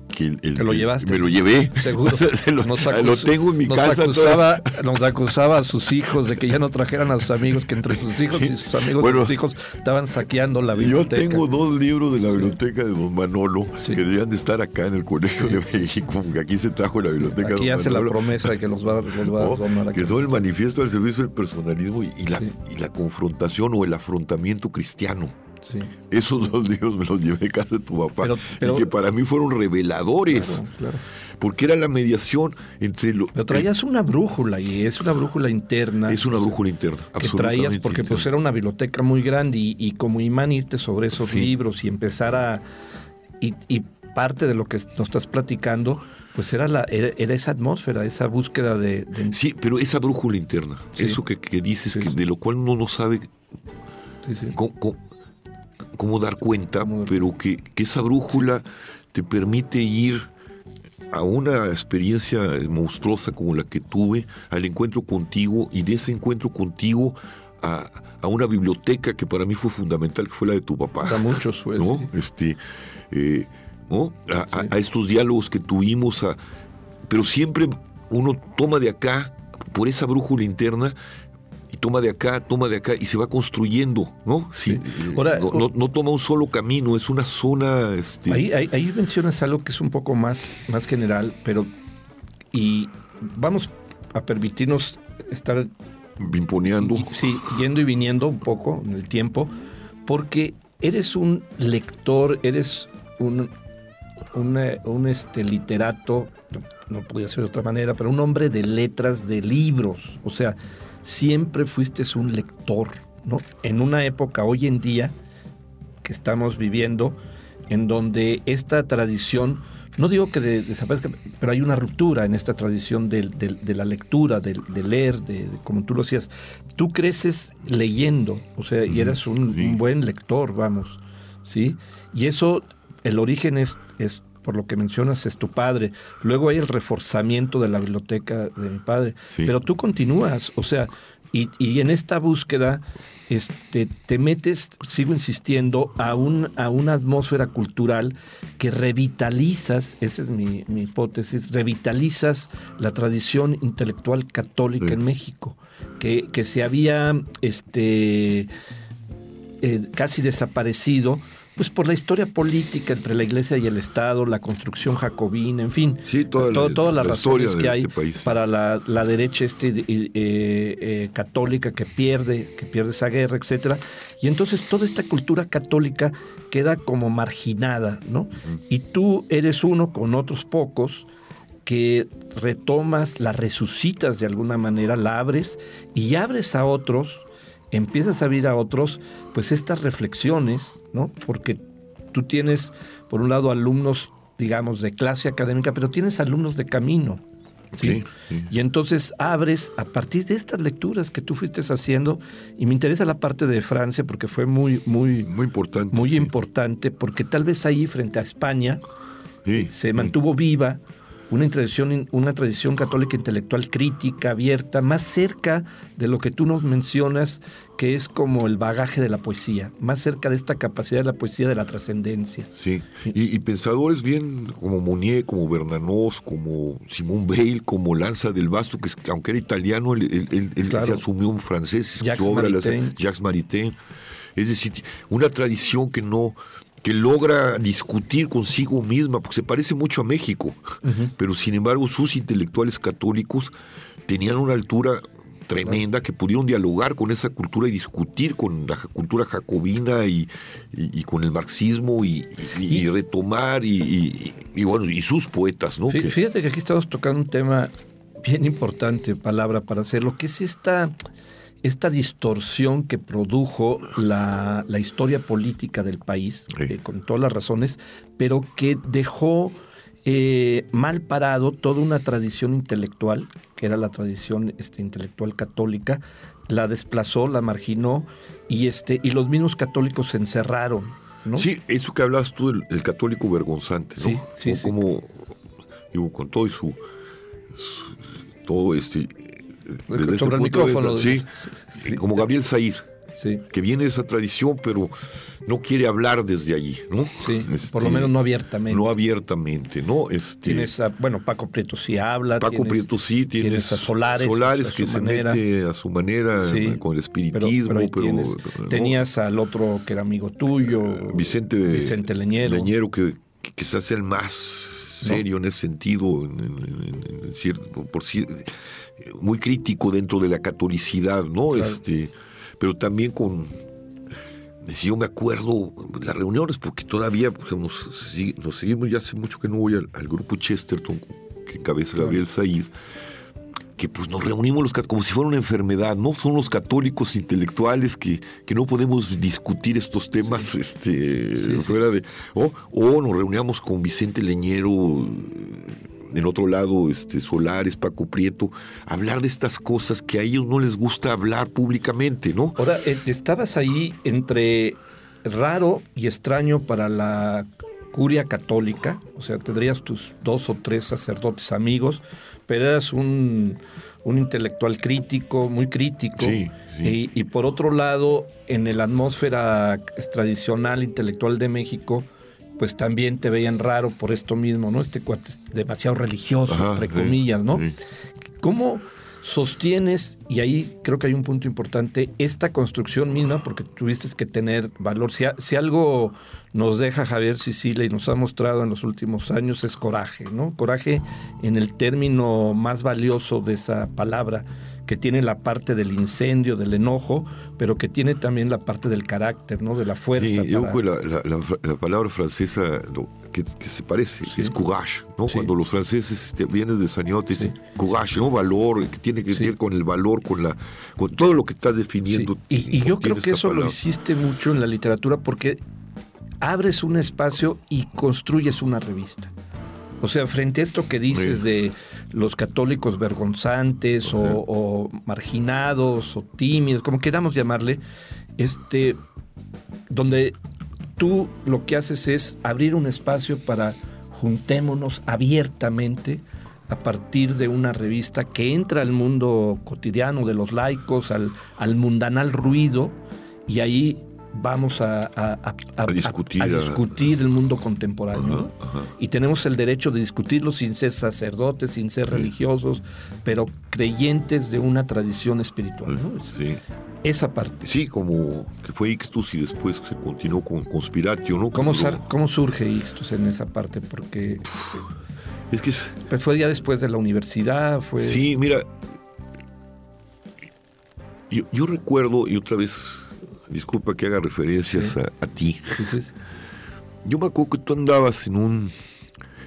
que el, el, ¿Te lo llevaste? Me lo llevé. Seguro. <laughs> lo, nos acus, lo, tengo en mi nos casa. Acusaba, nos acusaba a sus hijos de que ya no trajeran a sus amigos, que entre sus hijos sí. y sus amigos bueno, sus hijos estaban saqueando la biblioteca. Yo tengo dos libros de la biblioteca de don Manolo sí. que debían de estar acá en el Colegio de México, que aquí se trajo la biblioteca aquí de hace Manolo. la promesa de que los va, va oh, a donar Que son el manifiesto del servicio del personalismo y, y, la, y la confrontación o el afrontamiento cristiano. Sí. Esos dos libros me los llevé a casa de tu papá. Pero, pero, y que para mí fueron reveladores. Claro, claro. Porque era la mediación entre lo. Pero traías una brújula y es una brújula interna. Es una brújula interna. Que traías porque interna. pues era una biblioteca muy grande y, y como imán irte sobre esos sí. libros y empezar a. Y, y, parte de lo que nos estás platicando. Pues era, la, era, era esa atmósfera, esa búsqueda de, de... Sí, pero esa brújula interna, sí. eso que, que dices, que de lo cual uno no sabe sí, sí. Cómo, cómo dar cuenta, pero que, que esa brújula te permite ir a una experiencia monstruosa como la que tuve, al encuentro contigo y de ese encuentro contigo a, una biblioteca que para mí fue fundamental, que fue la de tu papá. Para muchos fue, ¿no? Este, eh, ¿no? A, estos diálogos que tuvimos, a, pero siempre uno toma de acá, por esa brújula interna, toma de acá, toma de acá y se va construyendo, ¿no? Sí. no, toma un solo camino, es una zona. Este... Ahí, ahí, mencionas algo que es un poco más, más general, pero y vamos a permitirnos estar imponeando. Sí, yendo y viniendo un poco en el tiempo, porque eres un lector, eres un, un, este, literato, no, no podía ser de otra manera, pero un hombre de letras, de libros, o sea siempre fuiste un lector, ¿no? En una época hoy en día que estamos viviendo, en donde esta tradición, no digo que desaparezca, pero hay una ruptura en esta tradición de, la lectura, de, leer, de, como tú lo decías. Tú creces leyendo, o sea, y eres un, buen lector, vamos, ¿sí? Y eso, el origen es, es por lo que mencionas, es tu padre. Luego hay el reforzamiento de la biblioteca de mi padre. Pero tú continúas, o sea, y, en esta búsqueda este, te metes, sigo insistiendo, a, un, a una atmósfera cultural que revitalizas, esa es mi, hipótesis, revitalizas la tradición intelectual católica en México, que, que se había este, eh, casi desaparecido pues por la historia política entre la Iglesia y el Estado, la construcción jacobina, en fin, todas las razones que hay este para la, derecha este, eh, eh, católica que pierde, que pierde esa guerra, etcétera. Y entonces toda esta cultura católica queda como marginada, ¿no? Y tú eres uno con otros pocos que retomas, la resucitas de alguna manera, la abres y abres a otros empiezas a ver a otros, pues estas reflexiones, ¿no? Porque tú tienes, por un lado, alumnos, digamos, de clase académica, pero tienes alumnos de camino. ¿sí? Y entonces abres a partir de estas lecturas que tú fuiste haciendo, y me interesa la parte de Francia porque fue muy, muy, muy importante. Muy importante, porque tal vez ahí frente a España se mantuvo viva una tradición, una tradición católica intelectual crítica, abierta, más cerca de lo que tú nos mencionas, que es como el bagaje de la poesía, más cerca de esta capacidad de la poesía de la trascendencia. Sí, y, pensadores bien como Monier, como Bernanos, como Simón Bale, como Lanza del Basto, que aunque era italiano, él, se asumió un francés, Jacques obra, Maritain. Jacques Maritain. Es decir, una tradición que no, que logra discutir consigo misma, porque se parece mucho a México, pero sin embargo sus intelectuales católicos tenían una altura tremenda que pudieron dialogar con esa cultura y discutir con la cultura jacobina y, con el marxismo y, retomar y, bueno y sus poetas, ¿no? Fíjate que aquí estamos tocando un tema bien importante, palabra para hacerlo, que es esta esta distorsión que produjo la, historia política del país, eh, con todas las razones, pero que dejó eh, mal parado toda una tradición intelectual, que era la tradición este, intelectual católica, la desplazó, la marginó, y, este, y los mismos católicos se encerraron. ¿no? Sí, eso que hablabas tú del, católico vergonzante, ¿no? Sí, sí, como, digo, con todo y su todo este sobre el micrófono. sí, como Gabriel Said. que viene de esa tradición, pero no quiere hablar desde allí, ¿no? Sí, por lo menos no abiertamente. No abiertamente, ¿no? Este, tienes a, bueno, Paco Prieto sí habla. Paco Prieto sí, tienes, a Solares. Solares que se mete a su manera con el espiritismo, pero... tenías al otro que era amigo tuyo, Vicente, Vicente Leñero. Leñero, que, que quizás el más serio en ese sentido, en, cierto, por, muy crítico dentro de la catolicidad, ¿no? Este, pero también con si yo me acuerdo las reuniones, porque todavía pues, nos, seguimos, ya hace mucho que no voy al, grupo Chesterton, que cabeza Gabriel Said, que pues nos reunimos los, como si fuera una enfermedad, ¿no? Son los católicos intelectuales que, que no podemos discutir estos temas este, fuera de... O, o nos reuníamos con Vicente Leñero en otro lado, este, Solares, Paco Prieto, hablar de estas cosas que a ellos no les gusta hablar públicamente, ¿no? Ahora, eh, estabas ahí entre raro y extraño para la curia católica, o sea, tendrías tus dos o tres sacerdotes amigos, pero eras un, un intelectual crítico, muy crítico. Sí, sí. Y, y por otro lado, en la atmósfera tradicional intelectual de México, pues también te veían raro por esto mismo, ¿no? Este cuate es demasiado religioso, Ajá, entre comillas, ¿no? sí. ¿Cómo sostienes, y ahí creo que hay un punto importante, esta construcción misma, porque tuviste que tener valor? Si, a- si algo nos deja Javier Sicilia y nos ha mostrado en los últimos años es coraje, ¿no? Coraje en el término más valioso de esa palabra, que tiene la parte del incendio, del enojo, pero que tiene también la parte del carácter, ¿no? De la fuerza. Sí, yo para- la, la- la- la palabra francesa que, que se parece Sí. es courage, ¿no? Sí. Cuando los franceses este, vienes de Sañot, te dicen courage, ¿no? Valor, que tiene que Sí. ver con el valor, con la con todo lo que estás definiendo. Sí, Y, y yo creo que eso lo hiciste mucho en la literatura porque abres un espacio y construyes una revista. O sea, frente a esto que dices Sí. de los católicos vergonzantes o, o marginados o tímidos, como queramos llamarle, este, donde tú lo que haces es abrir un espacio para juntémonos abiertamente a partir de una revista que entra al mundo cotidiano de los laicos, al, al mundanal ruido, y ahí vamos a, a- discutir, a a- discutir el mundo contemporáneo. ¿no? Ajá, ajá. Y tenemos el derecho de discutirlo sin ser sacerdotes, sin ser religiosos, pero creyentes de una tradición espiritual. ¿no? Es- Sí. Esa parte. Sí, como que fue Ictus y después se continuó con Conspiratio, ¿no? ¿Cómo, ¿Cómo surge Ixtus en esa parte? Porque Es que es, pues, fue ya después de la universidad, fue... Sí, mira, yo, yo recuerdo, y otra vez, disculpa que haga referencias Sí. a, a ti, Sí, sí, yo me acuerdo que tú andabas en un,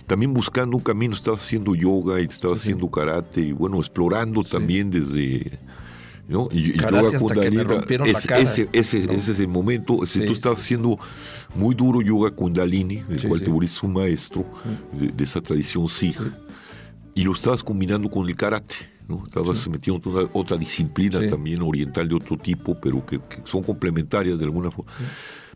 también buscando un camino, estabas haciendo yoga y estabas haciendo karate, y bueno, explorando también desde... ¿no? Y, Karate yoga kundalini, la ese, ese, ese- No. ese es el momento, Sí. tú estabas haciendo muy duro yoga kundalini, del cual te volviste un maestro de, de esa tradición Sikh y lo estabas combinando con el karate, ¿no? Estabas metiendo otra, otra disciplina Sí. también oriental de otro tipo, pero que, que son complementarias de alguna forma.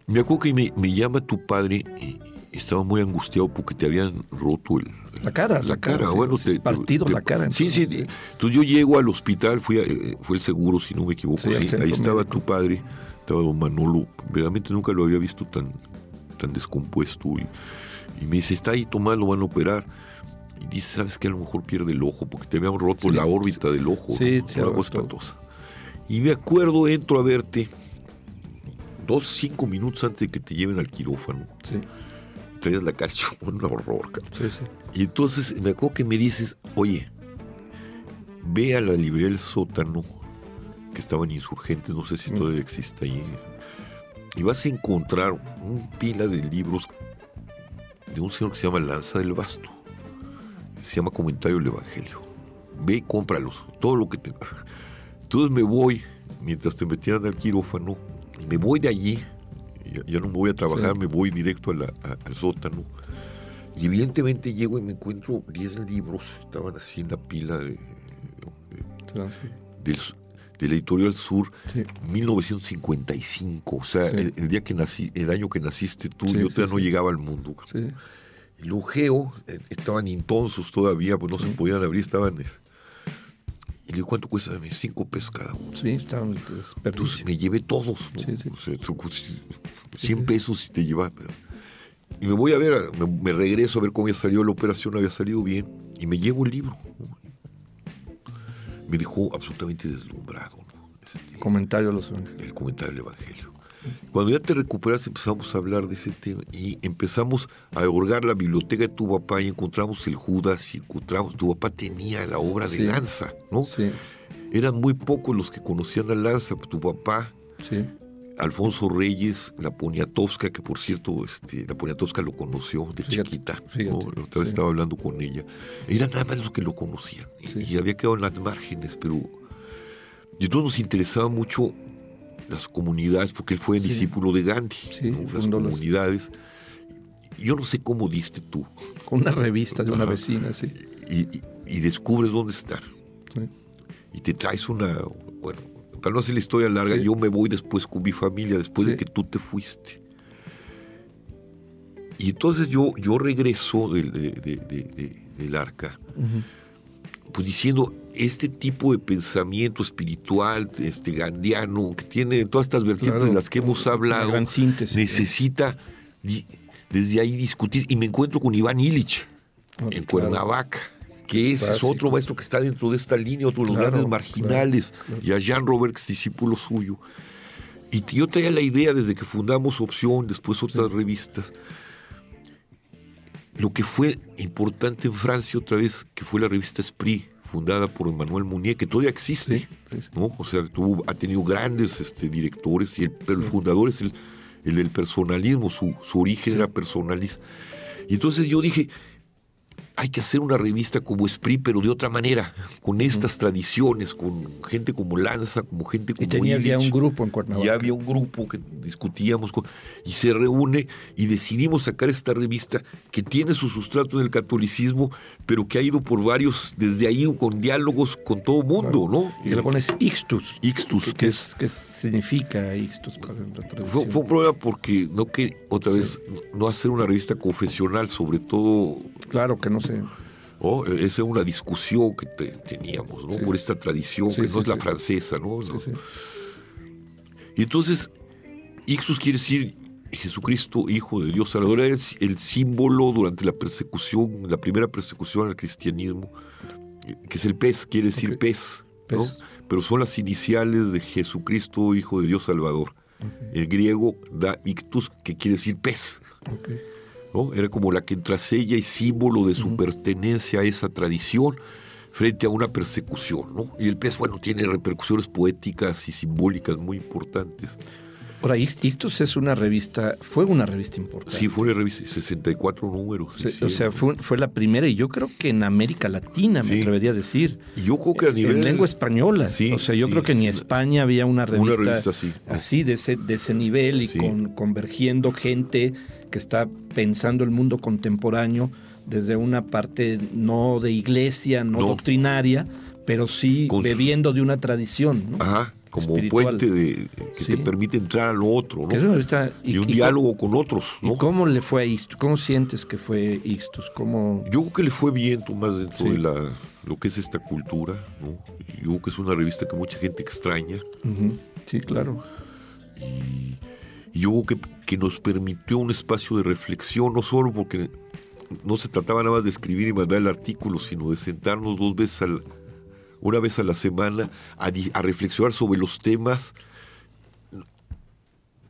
Me acuerdo que me, me llama tu padre y estaba muy angustiado porque te habían roto el, La cara, la, cara. sí, bueno, sí, te- partido te- la cara. Sí, sí. entonces, Entonces yo llego al hospital, fui a- eh, fue el seguro, si no me equivoco. Sí, sí. Ahí estaba tu padre, estaba don Manolo. Verdaderamente nunca lo había visto tan, tan descompuesto. Y, y me dice, está ahí Tomás, lo van a operar. Y dice, ¿sabes qué? A lo mejor pierde el ojo porque te habían roto Sí, la órbita del ojo. sí, ¿no? se Una cosa espantosa. Y me acuerdo, entro a verte dos, cinco minutos antes de que te lleven al quirófano. Sí, Traías la cara un horror, sí, sí. Y entonces me acuerdo que me dices, oye, ve a la librería del sótano, que estaban insurgentes, no sé si Mm. todavía existe ahí, y vas a encontrar un pila de libros de un señor que se llama Lanza del Basto. Se llama Comentario del Evangelio. Ve y cómpralos, todo lo que te... Entonces me voy, mientras te metieran al quirófano, y me voy de allí, ya, ya no me voy a trabajar, Sí. me voy directo a la- a- al sótano. Y evidentemente llego y me encuentro 10 libros, estaban así en la pila de, Trans- del, del editorial Sur, Sí. 1955. O sea, Sí. el, el día que nací, el año que naciste tú, yo todavía no llegaba al mundo. Ojeo, eh, estaban intonsos todavía, pues no se podían abrir, estaban. Y le digo, ¿cuánto cuesta? Me Cinco pesos cada uno. Sí, estaban Entonces me llevé todos, ¿no? Sí, sí. O sea, son 100 pesos y te llevaba. Y me voy a ver, me, me regreso a ver cómo había salido la operación, había salido bien, y me llevo el libro. Me dejó absolutamente deslumbrado, ¿no? Este, Comentario a los ángeles. el comentario del Evangelio. Cuando ya te recuperas empezamos a hablar de ese tema y empezamos a hurgar la biblioteca de tu papá y encontramos el Judas y encontramos, tu papá tenía la obra de. Lanza, ¿no? Sí, Eran muy pocos los que conocían a Lanza, tu papá, sí. Alfonso Reyes, la Poniatowska, que por cierto, este, la Poniatowska lo conoció de Fíjate, chiquita. ¿no? fíjate, La otra vez sí. estaba hablando con ella. Eran nada más los que lo conocían. y-. Y, había quedado en las márgenes, pero. Y entonces nos interesaba mucho las comunidades, porque él fue Sí. discípulo de Gandhi. Sí, ¿no? Las comunidades. Yo no sé cómo diste tú. Con una revista de una vecina, sí. Y, y- y descubres dónde estar. Sí. y te traes una, bueno, para no hacer la historia larga, yo me voy después con mi familia, después de que tú te fuiste. Y entonces yo, yo regreso del, de- de- de- del arca, pues diciendo, este tipo de pensamiento espiritual, este gandiano, que tiene todas estas vertientes Claro. de las que hemos hablado, gran síntesis. necesita desde ahí discutir. Y me encuentro con Iván Illich en claro. Cuernavaca, que ese es otro maestro que está dentro de esta línea, otro de los Claro, grandes marginales, claro, y a Jean Robert, que es discípulo suyo. Y yo traía la idea desde que fundamos Opción, después otras revistas, lo que fue importante en Francia otra vez, que fue la revista Esprit, fundada por Emmanuel Mounier, que todavía existe, Sí, sí, sí. ¿no? O sea, tuvo, ha tenido grandes este, directores, y el, el fundador es el, el del personalismo, su, su origen era personalista. Y entonces yo dije, hay que hacer una revista como Esprit, pero de otra manera, con estas tradiciones, con gente como Lanza, como gente como Y tenías ya un grupo en Cuernavaca. Ya había un grupo que discutíamos con- y se reúne y decidimos sacar esta revista que tiene su sustrato en el catolicismo, pero que ha ido por varios, desde ahí con diálogos con todo mundo, ¿no? Y que le pones Ixtus. Ixtus, ¿Qué, que es, qué significa Ixtus? Fue, fue un problema porque no que otra vez no hacer una revista confesional, sobre todo, Claro que no sé. ¿no? esa es una discusión que te- teníamos, ¿no? Sí. Por esta tradición Sí, que sí, no es la francesa, ¿no? Sí, No. sí. Y entonces, Ixtus quiere decir Jesucristo, Hijo de Dios Salvador, era el, el símbolo durante la persecución, la primera persecución al cristianismo, que es el pez, quiere decir pez, ¿no? Pez. Pero son las iniciales de Jesucristo, Hijo de Dios Salvador. El griego da ictus, que quiere decir pez. Ok. ¿No? Era como la que contrasella y símbolo de su pertenencia a esa tradición frente a una persecución. ¿no? Y el pez, bueno, tiene repercusiones poéticas y simbólicas muy importantes. Ahora, Ixtus es una revista, fue una revista importante. Sí, fue una revista, 64 números. sí, o sea, fue, fue la primera y yo creo que en América Latina, me Sí. atrevería a decir. Yo creo que a nivel... En lengua española. Sí, o sea, yo creo que ni. España había una revista, revista así. así, de ese, de ese nivel y con, convergiendo gente que está pensando el mundo contemporáneo desde una parte no de iglesia, no, No. doctrinaria, pero sí Con bebiendo de una tradición. ¿no? Ajá, como Espiritual. puente de, que Sí. te permite entrar a lo otro, ¿no? Que es una revista- y, un diálogo con otros, ¿Y cómo le fue a Ixtus? ¿Cómo sientes que fue Ixtus? ¿Cómo... Yo creo que le fue bien, Tomás, dentro Sí. de la, lo que es esta cultura, ¿no? Yo creo que es una revista que mucha gente extraña. Sí, claro. Y yo que, que nos permitió un espacio de reflexión, no solo porque no se trataba nada más de escribir y mandar el artículo, sino de sentarnos dos veces al, una vez a la semana a, reflexionar sobre los temas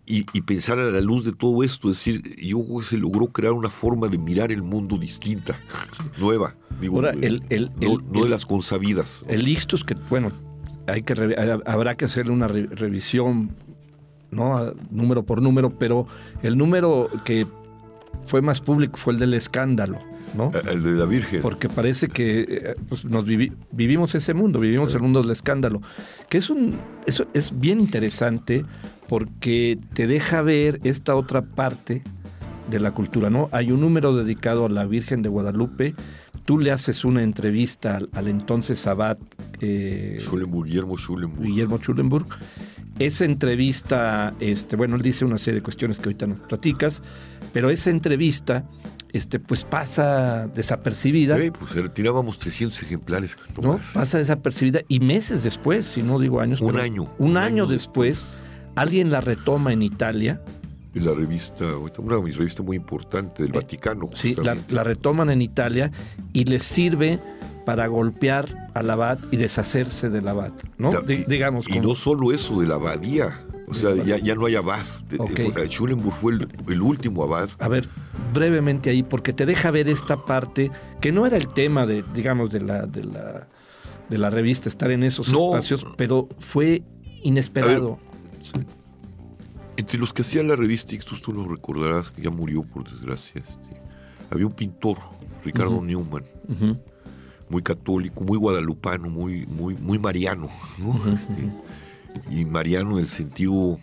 y, y pensar a la luz de todo esto. Es decir, yo se logró crear una forma de mirar el mundo distinta, <laughs> nueva. Digo, Ahora, eh, el- el- no, el- no de las consabidas. El Ixtus, que bueno, hay que habrá que hacerle una re- revisión, ¿no? Número por número, pero el número que fue más público fue el del escándalo, ¿no? El de la Virgen. Porque parece que eh, pues, nos vivi- vivimos ese mundo, vivimos el mundo del escándalo, que es un eso es bien interesante porque te deja ver esta otra parte de la cultura, ¿no? Hay un número dedicado a la Virgen de Guadalupe. Tú le haces una entrevista al, al entonces abad eh, Schulenburg, Guillermo Schulenburg. Guillermo Schulenburg. Esa entrevista, este, bueno, él dice una serie de cuestiones que ahorita nos platicas, pero esa entrevista, este, pues pasa desapercibida, Eh, pues eh, tirábamos 300 ejemplares. ¿no? Tomás. Pasa desapercibida y meses después, si no digo años, Un pero año, un, un año, año después, alguien la retoma en Italia, Y la revista, una revistas muy importante del Vaticano. sí, la retoman en Italia y les sirve para golpear al abad y deshacerse del abad, ¿no? Ya, y, digamos, y como- no solo eso, de la abadía. O sea, ya, ya no hay abad. De- Ok. fue- Schulenburg fue el, el último abad. A ver, brevemente ahí, porque te deja ver esta parte que no era el tema de, digamos, de la, de la, de la revista, estar en esos No. espacios, pero fue inesperado. Entre los que hacían la revista Ixtus, tú lo recordarás, que ya murió por desgracia. este, había un pintor, Ricardo Newman, Ujú. Muy católico, muy guadalupano, muy, muy, muy mariano. ¿no? Este, y mariano en el sentido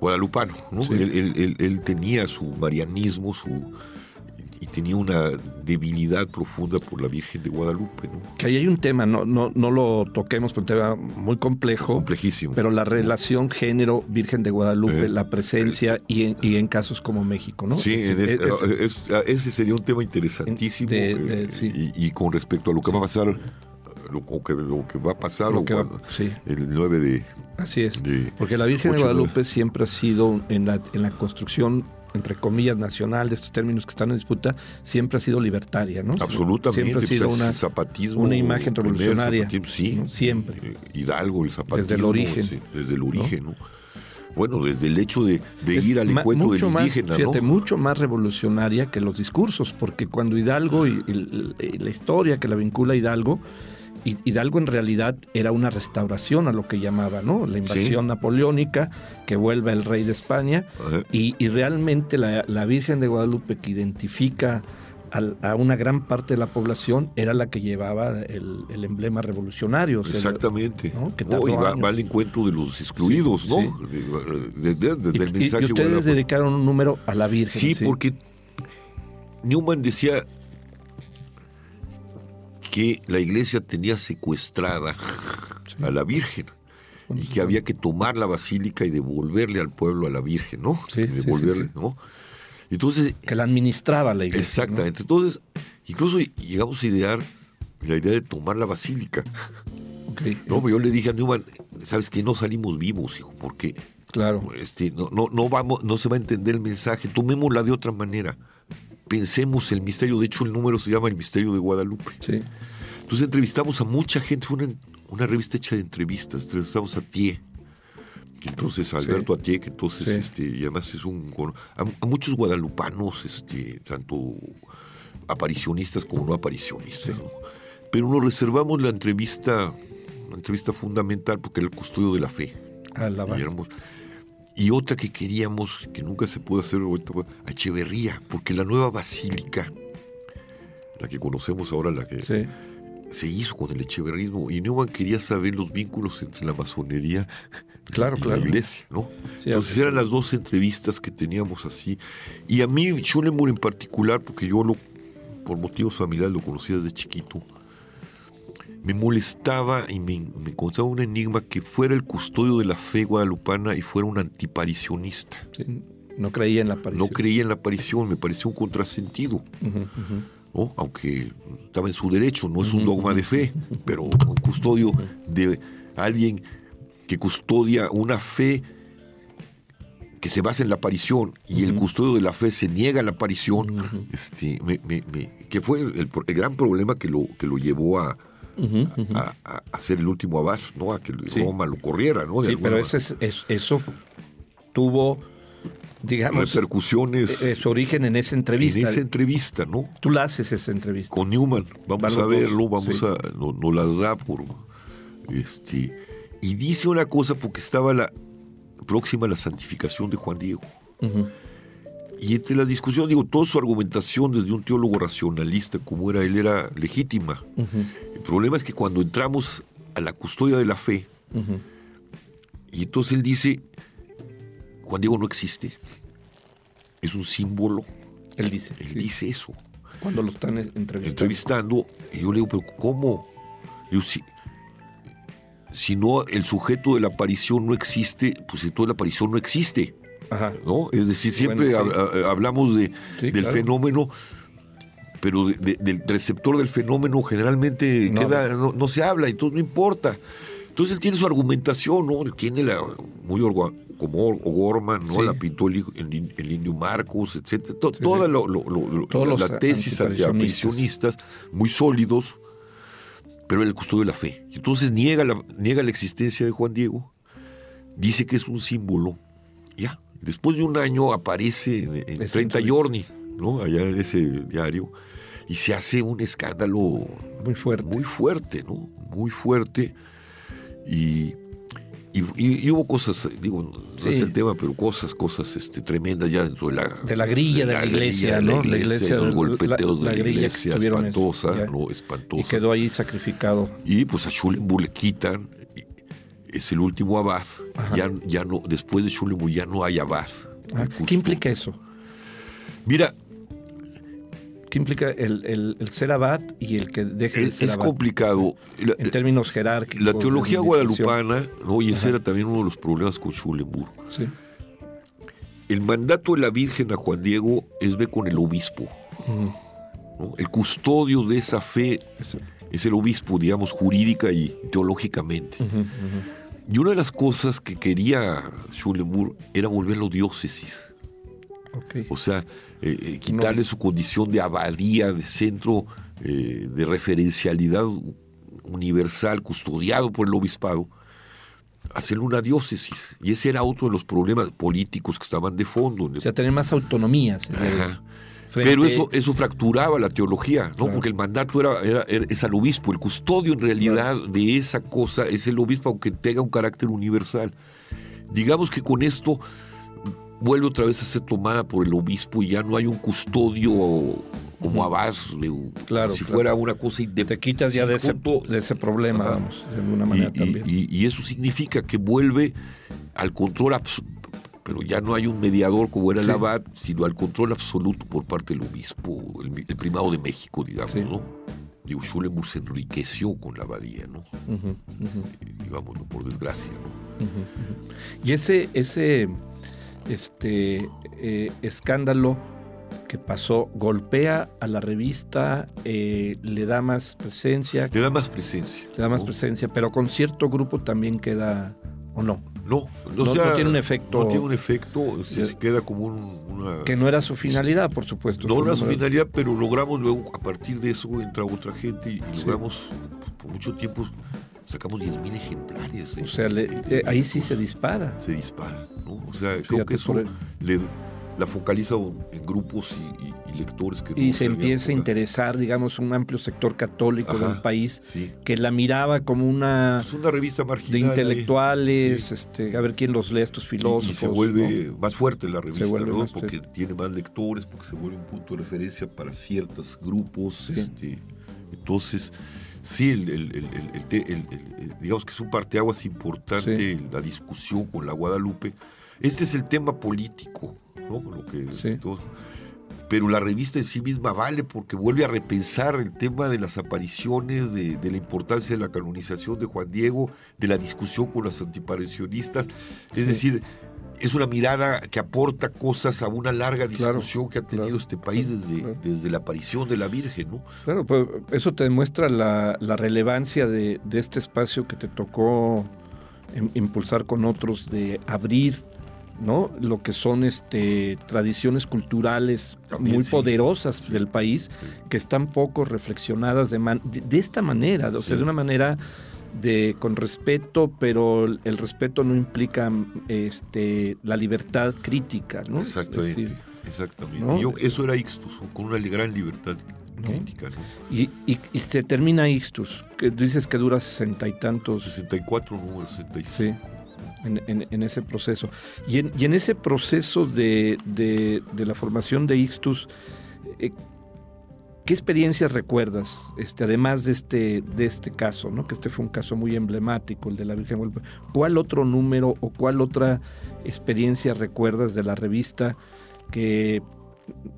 guadalupano. ¿no? Sí. Él, él- él- él tenía su marianismo, su, tenía una debilidad profunda por la Virgen de Guadalupe. ¿no? Que ahí hay un tema, no, no, no lo toquemos, pero un tema muy complejo. Complejísimo. Pero la relación género-Virgen de Guadalupe, Eh, la presencia y, en, y en casos como México, ¿no? Sí, Es- en es- es- es- ese sería un tema interesantísimo. De- eh, de- sí. y, y con respecto a lo que va a pasar, lo, o que, lo que va a pasar o va- sí. el 9 de... Así es. de Porque la Virgen de Guadalupe siempre ha sido, en la, en la construcción, entre comillas, nacional de estos términos que están en disputa, siempre ha sido libertaria, ¿no? Absolutamente. Siempre ha pues, sido es una, zapatismo. una imagen revolucionaria. sí. ¿no? Siempre. Eh, Hidalgo, el zapatismo. Desde el origen. sí, desde el origen, ¿no? Bueno, desde el hecho de, de ir al encuentro del mucho más, indígena, fíjate, ¿no? mucho más revolucionaria que los discursos, porque cuando Hidalgo y, y- y la historia que la vincula a Hidalgo, Hi- Hidalgo en realidad era una restauración a lo que llamaba, ¿no? La invasión napoleónica, que vuelve el rey de España, y, y realmente la, la Virgen de Guadalupe que identifica al- a una gran parte de la población era la que llevaba el, el emblema revolucionario. o sea, Exactamente. ¿no? Que y va, al encuentro de los excluidos, Sí, ¿no? sí. De- de- de- desde Y, el ustedes dedicaron un número a la Virgen. Sí, porque Newman decía que la iglesia tenía secuestrada a la Virgen y que había que tomar la basílica y devolverle al pueblo a la Virgen, ¿no? Sí, Y sí, sí, devolverle, sí. ¿no? Entonces, que la administraba la iglesia. ¿no? exactamente. Entonces, incluso llegamos a idear la idea de tomar la basílica. Ok, No, pero yo le dije a Newman, sabes que no salimos vivos, hijo, porque Claro. este, no, no, no vamos, no se va a entender el mensaje, tomémosla de otra manera. Pensemos el misterio, de hecho el número se llama El Misterio de Guadalupe. Sí. Entonces entrevistamos a mucha gente, fue una, una revista hecha de entrevistas, entrevistamos a Tie, entonces Alberto Atié, que entonces, Sí. este, y además es un, a, a muchos guadalupanos, este, tanto aparicionistas como no aparicionistas, ¿no? pero nos reservamos la entrevista, una entrevista fundamental porque era el custodio de la fe. A la Y, éramos- y otra que queríamos, que nunca se pudo hacer a Echeverría, porque la nueva basílica, la que conocemos ahora, la que Sí. se hizo con el echeverrismo, y Newman quería saber los vínculos entre la masonería Claro, y claro. la iglesia, ¿no? Sí, Entonces eran las dos entrevistas que teníamos así. Y a mí, Schulenburg en particular, porque yo lo, por motivos familiares lo conocía desde chiquito, me molestaba y me, me causaba un enigma que fuera el custodio de la fe guadalupana y fuera un antiparicionista. Sí, No creía en la aparición. No creía en la aparición, me parecía un contrasentido. Aunque estaba en su derecho, no es un dogma de fe, pero un custodio de alguien que custodia una fe que se basa en la aparición y el custodio de la fe se niega a la aparición, este, me- me- me- que fue el, el gran problema que lo, que lo llevó a, Ujú. a, a- a ser el último abad, ¿no? a que Sí. Roma lo corriera. ¿no? De Sí, pero ese es- es- eso tuvo, digamos, repercusiones eh, su origen en esa en entrevista. esa entrevista, ¿no? Tú la haces esa entrevista. con Newman. Vamos a verlo, vamos sí. a. Nos no las da por. Este, y dice una cosa porque estaba la próxima a la santificación de Juan Diego. Ujú. Y entre la discusión, digo, toda su argumentación desde un teólogo racionalista como era él era legítima. El problema es que cuando entramos a la custodia de la fe, y entonces él dice, Juan Diego no existe, es un símbolo, Él dice. él sí, dice eso. Cuando lo están entrevistando. entrevistando, y yo le digo, pero ¿cómo? Le digo, si, si no, el sujeto de la aparición no existe, pues entonces la aparición no existe, Ajá. ¿no? Es decir, siempre Bueno, sí. hab- hab- hablamos de, Sí, del claro. fenómeno, pero de- de- del receptor del fenómeno generalmente No queda- habla. no, no se habla, entonces no importa. Entonces él tiene su argumentación, ¿no? Tiene la, muy orga- como Or- O'Gorman, ¿no? Sí. La pintó el, indio Marcos. To- Sí, toda lo- lo- lo- lo- Todos los la tesis antiaparicionistas. muy sólidos, pero el custodio de la fe. Entonces niega la, niega la existencia de Juan Diego, dice que es un símbolo. Ya, después de un año aparece en, en Esa 30 entrevista. Yorni, ¿no? Allá en ese diario, y se hace un escándalo Muy fuerte. muy fuerte, ¿no? Muy fuerte. Y, y, y- y hubo cosas, digo, no Sí. es el tema, pero cosas, cosas este, tremendas ya dentro de la... De la grilla de la iglesia, ¿no? de La iglesia, los la- golpeteos la de la iglesia, eso, espantosa. ¿no? Y Espantosa. quedó ahí sacrificado. Y pues a Schulenburg le quitan, y es el último abad, ya, ya no, después de Schulenburg ya no hay abad. Ah. ¿Qué implica eso? Mira, ¿Qué implica el, ser abad y el que deje de ser es complicado. en términos jerárquicos. La teología guadalupana, ¿no? y ese era también uno de los problemas con Schulenburg. Sí. El mandato de la Virgen a Juan Diego es ver con el obispo. El custodio de esa fe es el obispo, digamos, jurídica y teológicamente. Y una de las cosas que quería Schulenburg era volverlo diócesis. O sea, eh, eh, quitarle su condición de abadía, de centro eh, de referencialidad universal, custodiado por el obispado, hacerlo una diócesis. Y ese era otro de los problemas políticos que estaban de fondo. O sea, tener más autonomías. Pero eso, eso fracturaba la teología, ¿no? Porque el mandato era, era, es al obispo. El custodio en realidad de esa cosa es el obispo, aunque tenga un carácter universal. Digamos que con esto vuelve otra vez a ser tomada por el obispo y ya no hay un custodio como abad, claro, si fuera una cosa independiente. Te quitas ya de ese, de ese problema, vamos, de alguna manera también. Y, eso significa que vuelve al control pero ya no hay un mediador como era el abad, sino al control absoluto por parte del obispo, el, primado de México, digamos, ¿no? Digo, Schulenburg se enriqueció con la abadía, ¿no? Digámoslo, por desgracia, ¿no? Y ese, ese este eh, escándalo que pasó golpea a la revista, eh, le da más presencia. Le da más presencia. Le da más presencia, pero con cierto grupo también queda, ¿o no? No, no, tiene un efecto. No tiene un efecto, se, queda como una. Que no era su finalidad, por supuesto. No era su finalidad, pero logramos luego, a partir de eso, entra otra gente y, logramos por mucho tiempo sacamos 10.000 ejemplares. O sea, eh, ahí sí se dispara. Se dispara, ¿no? O sea, creo que eso le, la focaliza en grupos y, lectores que... Y se empieza a interesar, digamos, un amplio sector católico del país que la miraba como una... Es una revista marginal. De intelectuales, este, a ver quién los lee, estos filósofos. Y, se vuelve más fuerte la revista, ¿no? Porque tiene más lectores, porque se vuelve un punto de referencia para ciertos grupos. Este, entonces sí, el, digamos que es un parteaguas importante la discusión con la Guadalupe. Este es el tema político, ¿no? Lo que, pero la revista en sí misma vale porque vuelve a repensar el tema de las apariciones, de, la importancia de la canonización de Juan Diego, de la discusión con los antiparicionistas. Es decir, es una mirada que aporta cosas a una larga discusión que ha tenido este país desde, desde, la aparición de la Virgen, ¿no? Claro, pues eso te demuestra la, relevancia de, este espacio que te tocó impulsar con otros, de abrir ¿no? lo que son este, tradiciones culturales muy poderosas del país que están poco reflexionadas de, de, esta manera, o sea, de una manera de con respeto, pero el respeto no implica este, la libertad crítica, ¿no? Exactamente. exactamente. eso era Ixtus, con una gran libertad crítica. ¿no? Y, y, se termina Ixtus, que dices que dura sesenta y tantos. 64 números, 65. Sí. En, en, ese proceso. Y en, y en ese proceso de, de, de, la formación de Ixtus, eh, ¿Qué experiencias recuerdas, este, además de este, de este caso, ¿no? que este fue un caso muy emblemático, el de la Virgen Guadalupe? ¿Cuál otro número o cuál otra experiencia recuerdas de la revista que,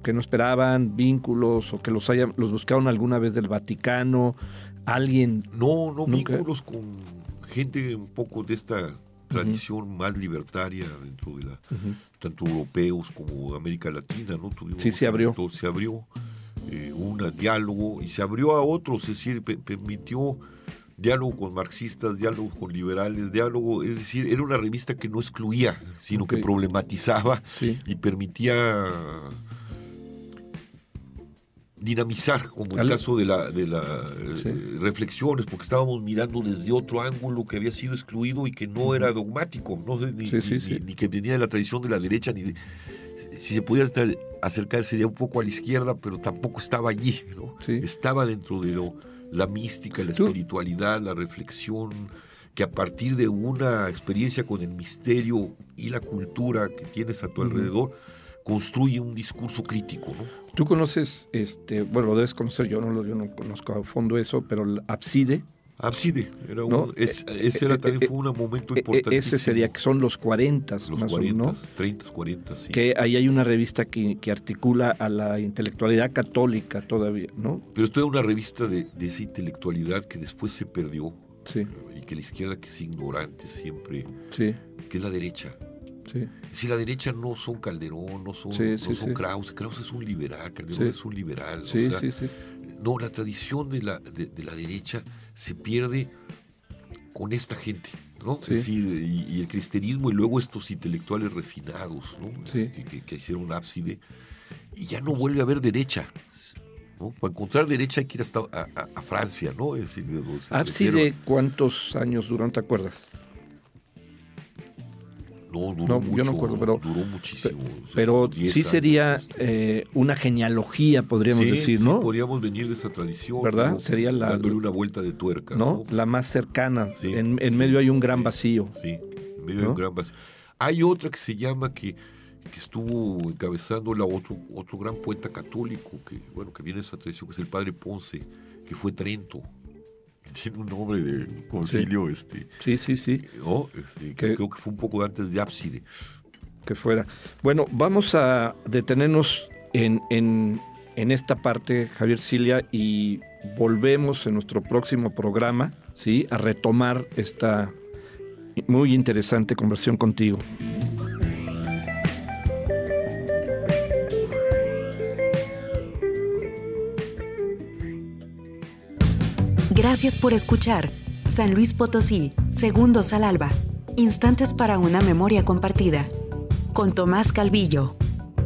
que no esperaban, vínculos o que los, hayan, los buscaron alguna vez del Vaticano? ¿Alguien? No, no vínculos con gente un poco de esta tradición más libertaria dentro de la, tanto europeos como América Latina, ¿no? sí, se abrió. se abrió eh, un diálogo y se abrió a otros, es decir, permitió diálogo con marxistas, diálogo con liberales, diálogo, es decir, era una revista que no excluía, sino que problematizaba y permitía dinamizar, como el caso de las de la, eh, reflexiones, porque estábamos mirando desde otro ángulo que había sido excluido y que no era dogmático, ¿no? ni, ni, que venía de la tradición de la derecha, ni de, si se podía acercar sería un poco a la izquierda, pero tampoco estaba allí, ¿no? Estaba dentro de lo, la mística, la espiritualidad, la reflexión, que a partir de una experiencia con el misterio y la cultura que tienes a tu alrededor, construye un discurso crítico, ¿no? Tú conoces, este, bueno, lo debes conocer, yo no, yo no conozco a fondo eso, pero el Abside, Ábside, era ¿no? un- es- Eh, ese era, eh, también eh, fue un momento importante. Ese sería que son los 40, los más 40, o menos, ¿no? 30, 40, sí. Que ahí hay una revista que, que articula a la intelectualidad católica todavía, ¿no? Pero esto era una revista de, de esa intelectualidad que después se perdió Sí, y que la izquierda que es ignorante siempre, sí, que es la derecha. Sí. Si la derecha no son Calderón, no son, Sí, no sí, son sí. Krause, Krause es un liberal, Calderón es un liberal. o sea. No, la tradición de la, de, de la derecha se pierde con esta gente, ¿no? Sí. Es decir, y, y el cristianismo y luego estos intelectuales refinados, ¿no? Sí. Este, que, que hicieron un ábside y ya no vuelve a haber derecha. ¿no? Para encontrar derecha hay que ir hasta a, a- a Francia, ¿no? Es decir, ¿Ábside cuántos años duró, no te acuerdas? No, duró No, mucho, yo no acuerdo, pero- duró muchísimo. Pero 10 sí sería eh, una genealogía, podríamos Sí, decir, sí, ¿no? podríamos venir de esa tradición. ¿Verdad? ¿no? Sería la- Dándole una vuelta de tuerca. ¿No? La más cercana. Sí, en en medio hay un gran vacío. Sí, en medio ¿No? un gran vacío. Hay otra que se llama que, que estuvo encabezando la otro, otro gran poeta católico que, bueno, que viene de esa tradición, que es el padre Ponce, que fue Trento. <laughs> Tiene un nombre de concilio, este, Sí, sí, sí, ¿no? Este, que creo que fue un poco antes de Ábside. que fuera. Bueno, vamos a detenernos en, en, en esta parte, Javier Cilia, y volvemos en nuestro próximo programa, ¿sí? A retomar esta muy interesante conversación contigo. Gracias por escuchar San Luis Potosí, Segundos al Alba, Instantes para una memoria compartida. Con Tomás Calvillo.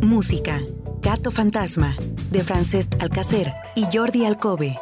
Música, Gato Fantasma, de Francesc Alcacer y Jordi Alcobe.